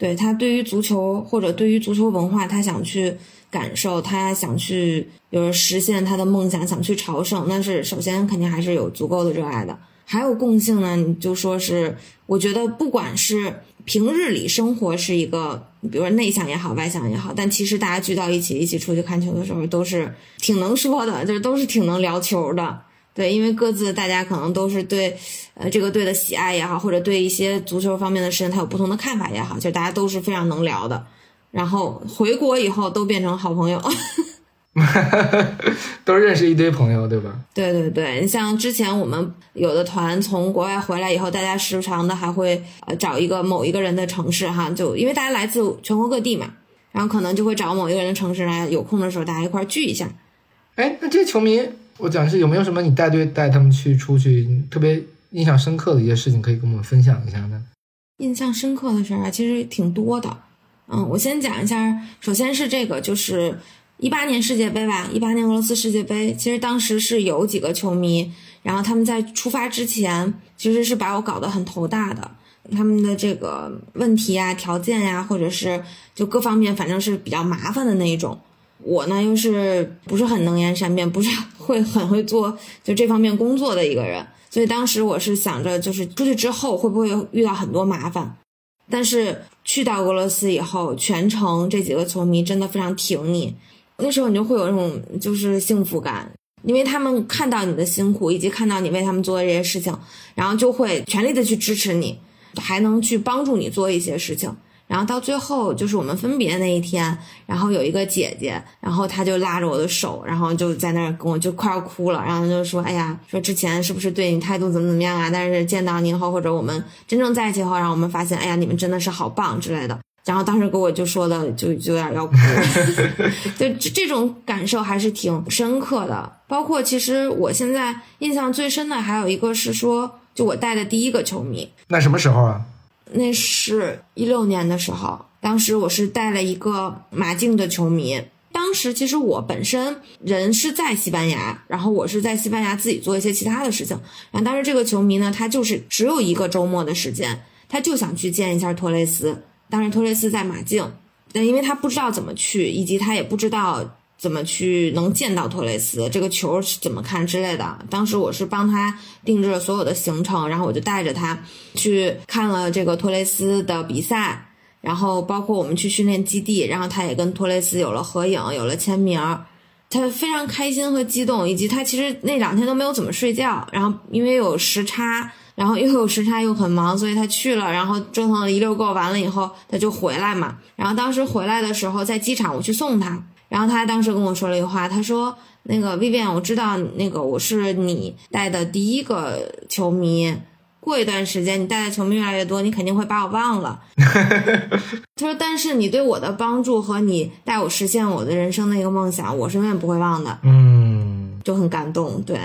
对他对于足球或者对于足球文化，他想去感受，他想去，比如实现他的梦想，想去朝圣，那是首先肯定还是有足够的热爱的。还有共性呢，你就说是，我觉得不管是平日里生活是一个，比如说内向也好，外向也好，但其实大家聚到一起，一起出去看球的时候，都是挺能说的，就是都是挺能聊球的。对，因为各自大家可能都是对，呃，这个队的喜爱也好，或者对一些足球方面的事情他有不同的看法也好，就大家都是非常能聊的。然后回国以后都变成好朋友，都认识一堆朋友，对吧？对 对对，你像之前我们有的团从国外回来以后，大家时常的还会呃找一个某一个人的城市哈，就因为大家来自全国各地嘛，然后可能就会找某一个人的城市来，有空的时候大家一块聚一下。哎，那这个球迷。我讲是有没有什么你带队带他们去出去特别印象深刻的一些事情可以跟我们分享一下呢？印象深刻的事儿啊，其实挺多的。嗯，我先讲一下，首先是这个，就是一八年世界杯吧，一八年俄罗斯世界杯，其实当时是有几个球迷，然后他们在出发之前，其实是把我搞得很头大的，他们的这个问题啊、条件呀，或者是就各方面，反正是比较麻烦的那一种。我呢，又是不是很能言善辩，不是 会很会做就这方面工作的一个人，所以当时我是想着，就是出去之后会不会遇到很多麻烦。但是去到俄罗斯以后，全程这几个球迷真的非常挺你，那时候你就会有那种就是幸福感，因为他们看到你的辛苦，以及看到你为他们做的这些事情，然后就会全力的去支持你，还能去帮助你做一些事情。然后到最后就是我们分别那一天，然后有一个姐姐，然后她就拉着我的手，然后就在那儿跟我就快要哭了，然后就说：“哎呀，说之前是不是对你态度怎么怎么样啊？但是见到你以后，或者我们真正在一起后，让我们发现，哎呀，你们真的是好棒之类的。”然后当时给我就说的就就有点要哭，就这种感受还是挺深刻的。包括其实我现在印象最深的还有一个是说，就我带的第一个球迷，那什么时候啊？那是一六年的时候，当时我是带了一个马竞的球迷。当时其实我本身人是在西班牙，然后我是在西班牙自己做一些其他的事情。然后当时这个球迷呢，他就是只有一个周末的时间，他就想去见一下托雷斯。当时托雷斯在马竞，但因为他不知道怎么去，以及他也不知道。怎么去能见到托雷斯？这个球是怎么看之类的？当时我是帮他定制了所有的行程，然后我就带着他去看了这个托雷斯的比赛，然后包括我们去训练基地，然后他也跟托雷斯有了合影，有了签名，他非常开心和激动，以及他其实那两天都没有怎么睡觉，然后因为有时差，然后又有时差又很忙，所以他去了，然后折腾了一溜够，完了以后他就回来嘛。然后当时回来的时候，在机场我去送他，然后他当时跟我说了一句话，他说：“那个 Vivian，我知道那个我是你带的第一个球迷。”过一段时间，你带的球迷越来越多，你肯定会把我忘了。他说：“但是你对我的帮助和你带我实现我的人生的一个梦想，我是永远不会忘的。”嗯，就很感动。对，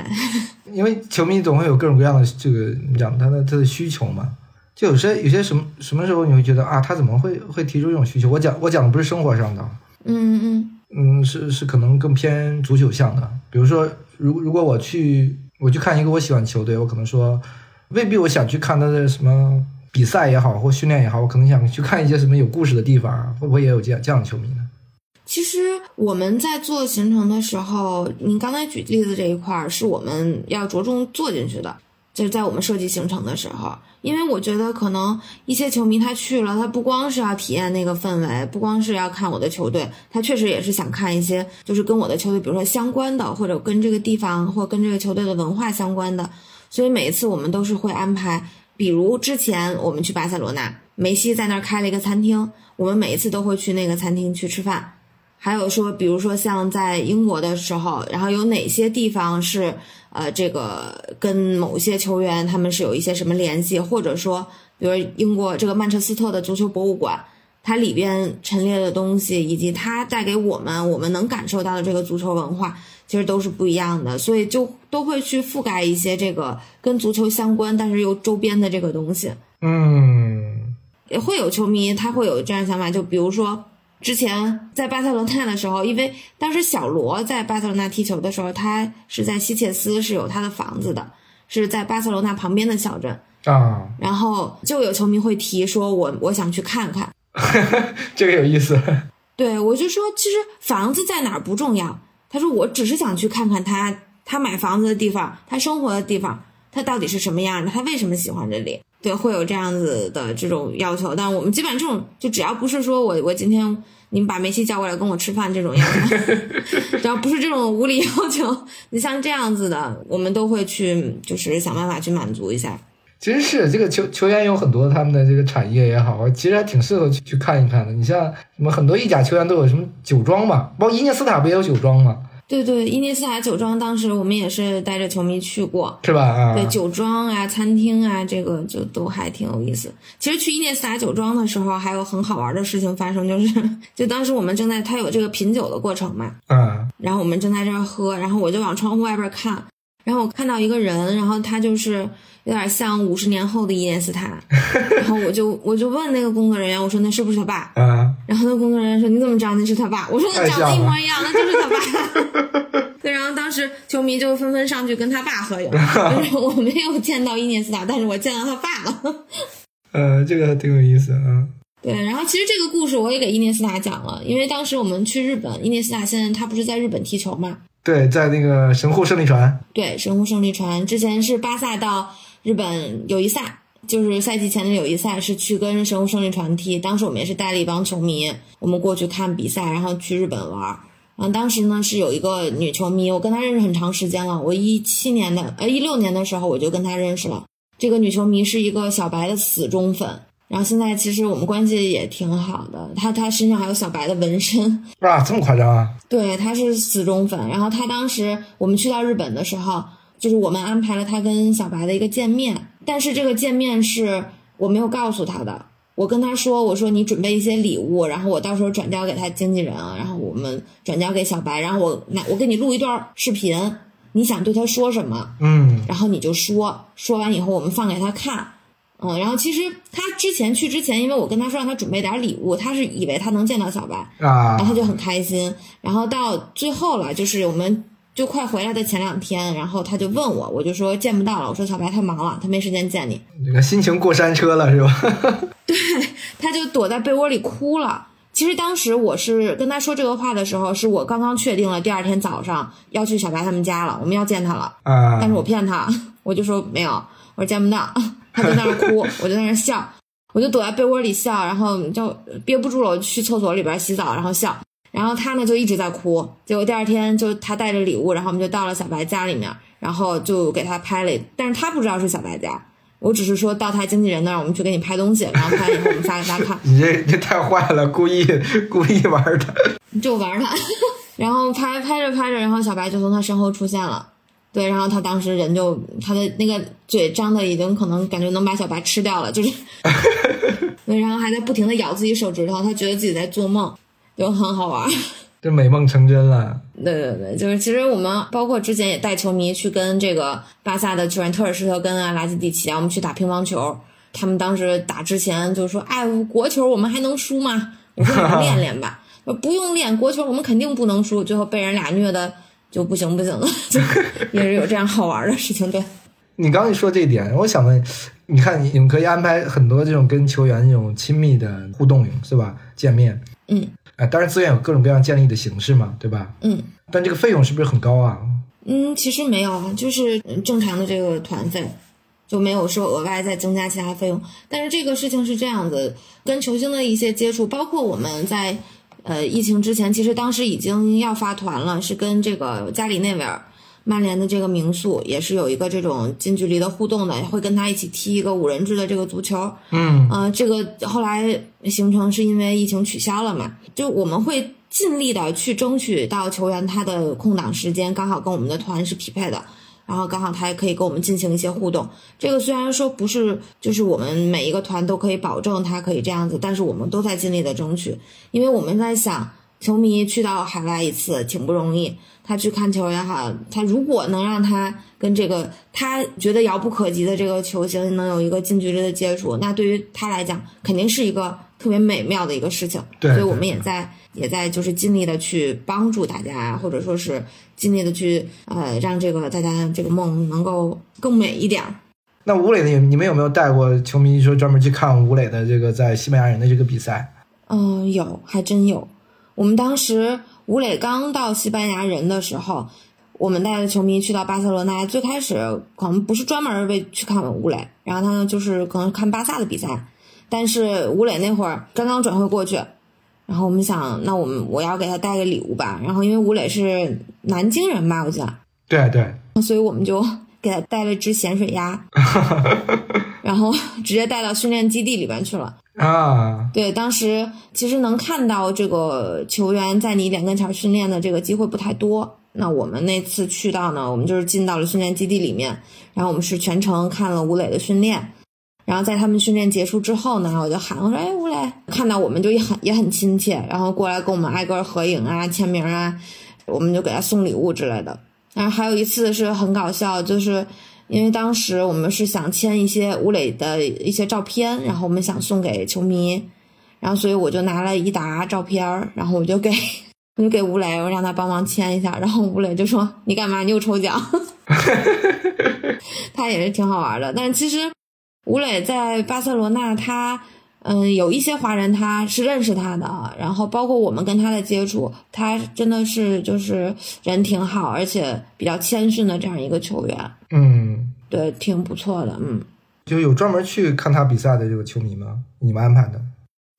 因为球迷总会有各种各样的这个你讲他的他的需求嘛。就有些有些什么什么时候你会觉得啊，他怎么会会提出这种需求？我讲我讲的不是生活上的，嗯嗯嗯，是是可能更偏足球向的。比如说，如如果我去我去看一个我喜欢球队，我可能说。未必我想去看他的什么比赛也好，或训练也好，我可能想去看一些什么有故事的地方，会不会也有这样这样的球迷呢？其实我们在做行程的时候，您刚才举例子这一块儿是我们要着重做进去的，就是在我们设计行程的时候，因为我觉得可能一些球迷他去了，他不光是要体验那个氛围，不光是要看我的球队，他确实也是想看一些就是跟我的球队，比如说相关的，或者跟这个地方或跟这个球队的文化相关的。所以每一次我们都是会安排，比如之前我们去巴塞罗那，梅西在那儿开了一个餐厅，我们每一次都会去那个餐厅去吃饭。还有说，比如说像在英国的时候，然后有哪些地方是呃这个跟某些球员他们是有一些什么联系，或者说，比如英国这个曼彻斯特的足球博物馆，它里边陈列的东西，以及它带给我们我们能感受到的这个足球文化。其实都是不一样的，所以就都会去覆盖一些这个跟足球相关，但是又周边的这个东西。嗯，也会有球迷他会有这样想法，就比如说之前在巴塞罗那的时候，因为当时小罗在巴塞罗那踢球的时候，他是在西切斯是有他的房子的，是在巴塞罗那旁边的小镇啊。然后就有球迷会提说，我我想去看看，这个有意思。对我就说，其实房子在哪儿不重要。他说：“我只是想去看看他，他买房子的地方，他生活的地方，他到底是什么样的？他为什么喜欢这里？对，会有这样子的这种要求。但我们基本上这种，就只要不是说我我今天你们把梅西叫过来跟我吃饭这种要求，只要不是这种无理要求，你像这样子的，我们都会去就是想办法去满足一下。其实是这个球球员有很多他们的这个产业也好，其实还挺适合去去看一看的。你像什么很多意甲球员都有什么酒庄嘛，包括伊涅斯塔不也有酒庄吗？对对，伊涅斯塔酒庄当时我们也是带着球迷去过，是吧？啊，对，酒庄啊、餐厅啊，这个就都还挺有意思。其实去伊涅斯塔酒庄的时候，还有很好玩的事情发生，就是 就当时我们正在他有这个品酒的过程嘛，嗯，然后我们正在这儿喝，然后我就往窗户外边看，然后我看到一个人，然后他就是。有点像五十年后的伊涅斯塔，然后我就我就问那个工作人员，我说那是不是他爸？啊，然后那工作人员说你怎么知道那是他爸？我说那长得一模一样，那就是他爸。对，然后当时球迷就纷纷上去跟他爸合影，就是我没有见到伊涅斯塔，但是我见到他爸了。呃，这个挺有意思啊。对，然后其实这个故事我也给伊涅斯塔讲了，因为当时我们去日本，伊涅斯塔现在他不是在日本踢球嘛？对，在那个神户胜利船。对，神户胜利船之前是巴萨到。日本友谊赛就是赛季前的友谊赛，是去跟神户胜利船踢。当时我们也是带了一帮球迷，我们过去看比赛，然后去日本玩。然后当时呢是有一个女球迷，我跟她认识很长时间了。我一七年的呃一六年的时候我就跟她认识了。这个女球迷是一个小白的死忠粉，然后现在其实我们关系也挺好的。他他身上还有小白的纹身哇，这么夸张啊？对，他是死忠粉。然后他当时我们去到日本的时候。就是我们安排了他跟小白的一个见面，但是这个见面是我没有告诉他的。我跟他说：“我说你准备一些礼物，然后我到时候转交给他经纪人啊，然后我们转交给小白，然后我那我给你录一段视频，你想对他说什么？嗯，然后你就说，说完以后我们放给他看，嗯，然后其实他之前去之前，因为我跟他说让他准备点礼物，他是以为他能见到小白啊，然后他就很开心，然后到最后了，就是我们。就快回来的前两天，然后他就问我，我就说见不到了。我说小白太忙了，他没时间见你。这个心情过山车了是吧？对，他就躲在被窝里哭了。其实当时我是跟他说这个话的时候，是我刚刚确定了第二天早上要去小白他们家了，我们要见他了。啊！但是我骗他，我就说没有，我说见不到。他就在那哭，我就在那笑，我就躲在被窝里笑，然后就憋不住了，我去厕所里边洗澡，然后笑。然后他呢就一直在哭，结果第二天就他带着礼物，然后我们就到了小白家里面，然后就给他拍了，但是他不知道是小白家，我只是说到他经纪人那儿，我们去给你拍东西，然后拍完以后我们发给他看，你这这太坏了，故意故意玩他。就玩他。然后拍拍着拍着，然后小白就从他身后出现了。对，然后他当时人就他的那个嘴张的已经可能感觉能把小白吃掉了，就是，对，然后还在不停的咬自己手指头，他觉得自己在做梦，就很好玩。这美梦成真了。对对对，就是其实我们包括之前也带球迷去跟这个巴萨的球员特尔施特根啊、拉基蒂奇啊，我们去打乒乓球。他们当时打之前就说：“哎，国球我们还能输吗？”我说：“你们练练吧。”不用练国球，我们肯定不能输。最后被人俩虐的就不行不行了，就也是有这样好玩的事情。对，你刚一说这一点，我想问，你看你们可以安排很多这种跟球员这种亲密的互动，是吧？见面，嗯，哎，当然资源有各种各样建立的形式嘛，对吧？嗯，但这个费用是不是很高啊？嗯，其实没有啊，就是正常的这个团费，就没有说额外再增加其他费用。但是这个事情是这样子，跟球星的一些接触，包括我们在。呃，疫情之前，其实当时已经要发团了，是跟这个加里内维尔，曼联的这个名宿，也是有一个这种近距离的互动的，会跟他一起踢一个五人制的这个足球。嗯，呃，这个后来行程是因为疫情取消了嘛？就我们会尽力的去争取到球员他的空档时间，刚好跟我们的团是匹配的。然后刚好他也可以跟我们进行一些互动。这个虽然说不是，就是我们每一个团都可以保证他可以这样子，但是我们都在尽力的争取，因为我们在想，球迷去到海外一次挺不容易，他去看球也好，他如果能让他跟这个他觉得遥不可及的这个球星能有一个近距离的接触，那对于他来讲肯定是一个特别美妙的一个事情。对，所以我们也在也在就是尽力的去帮助大家，或者说是。尽力的去，呃，让这个大家这个梦能够更美一点。那吴磊呢？你们有没有带过球迷说专门去看吴磊的这个在西班牙人的这个比赛？嗯，有，还真有。我们当时吴磊刚到西班牙人的时候，我们带着球迷去到巴塞罗那。最开始可能不是专门为去看吴磊，然后他呢就是可能看巴萨的比赛。但是吴磊那会儿刚刚转会过去。然后我们想，那我们我要给他带个礼物吧。然后因为吴磊是南京人吧，我记得。对对。所以我们就给他带了只咸水鸭，然后直接带到训练基地里边去了。啊。对，当时其实能看到这个球员在你脸跟前训练的这个机会不太多。那我们那次去到呢，我们就是进到了训练基地里面，然后我们是全程看了吴磊的训练。然后在他们训练结束之后呢，我就喊我说：“哎，吴磊！”看到我们就也很也很亲切，然后过来跟我们挨个合影啊、签名啊，我们就给他送礼物之类的。然后还有一次是很搞笑，就是因为当时我们是想签一些吴磊的一些照片，然后我们想送给球迷，然后所以我就拿了一沓照片，然后我就给我就给吴磊，我让他帮忙签一下，然后吴磊就说：“你干嘛？你又抽奖？” 他也是挺好玩的，但其实。吴磊在巴塞罗那，他嗯有一些华人他是认识他的，然后包括我们跟他的接触，他真的是就是人挺好，而且比较谦逊的这样一个球员。嗯，对，挺不错的。嗯，就有专门去看他比赛的这个球迷吗？你们安排的？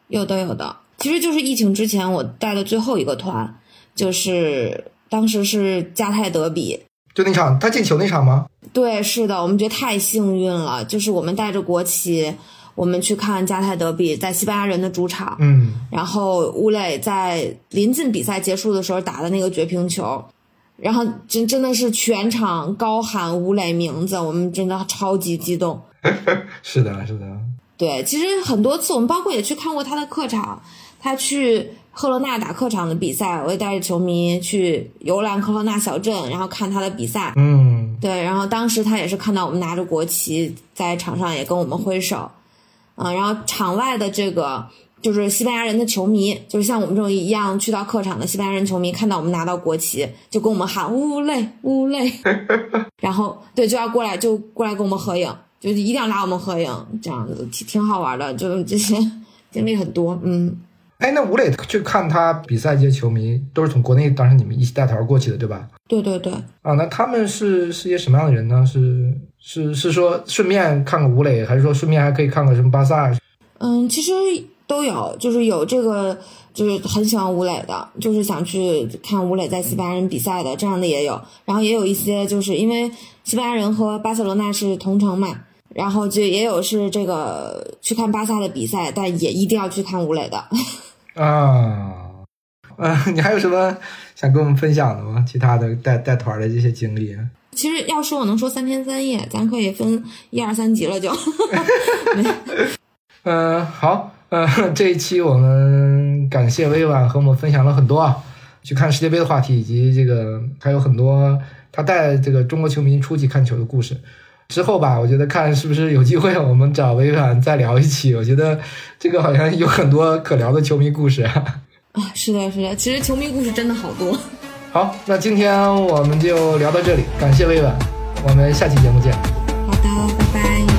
有的，有的。其实就是疫情之前我带的最后一个团，就是当时是加泰德比。就那场他进球那场吗？对，是的，我们觉得太幸运了。就是我们带着国旗，我们去看加泰德比，在西班牙人的主场。嗯。然后吴磊在临近比赛结束的时候打的那个绝平球，然后真真的是全场高喊吴磊名字，我们真的超级激动。是的，是的。对，其实很多次我们包括也去看过他的客场，他去。科罗纳打客场的比赛，我也带着球迷去游览科罗纳小镇，然后看他的比赛。嗯，对，然后当时他也是看到我们拿着国旗在场上，也跟我们挥手。嗯，然后场外的这个就是西班牙人的球迷，就是像我们这种一样去到客场的西班牙人球迷，看到我们拿到国旗，就跟我们喊呜累呜累，然后对就要过来就过来跟我们合影，就是一定要拉我们合影，这样子挺挺好玩的，就这些 经历很多，嗯。哎，那吴磊去看他比赛，这些球迷都是从国内，当时你们一起带团过去的，对吧？对对对。啊，那他们是是一些什么样的人呢？是是是说顺便看个吴磊，还是说顺便还可以看个什么巴萨？嗯，其实都有，就是有这个，就是很喜欢吴磊的，就是想去看吴磊在西班牙人比赛的这样的也有，然后也有一些就是因为西班牙人和巴塞罗那是同城嘛。然后就也有是这个去看巴萨的比赛，但也一定要去看吴磊的。啊，呃，你还有什么想跟我们分享的吗？其他的带带团的这些经历？其实要说，我能说三天三夜，咱可以分一二三集了就。嗯，好，呃，这一期我们感谢薇婉和我们分享了很多啊，去看世界杯的话题，以及这个还有很多他带这个中国球迷出去看球的故事。之后吧，我觉得看是不是有机会，我们找微软再聊一期。我觉得这个好像有很多可聊的球迷故事啊。啊，是的，是的，其实球迷故事真的好多。好，那今天我们就聊到这里，感谢微软，我们下期节目见。好的，拜拜。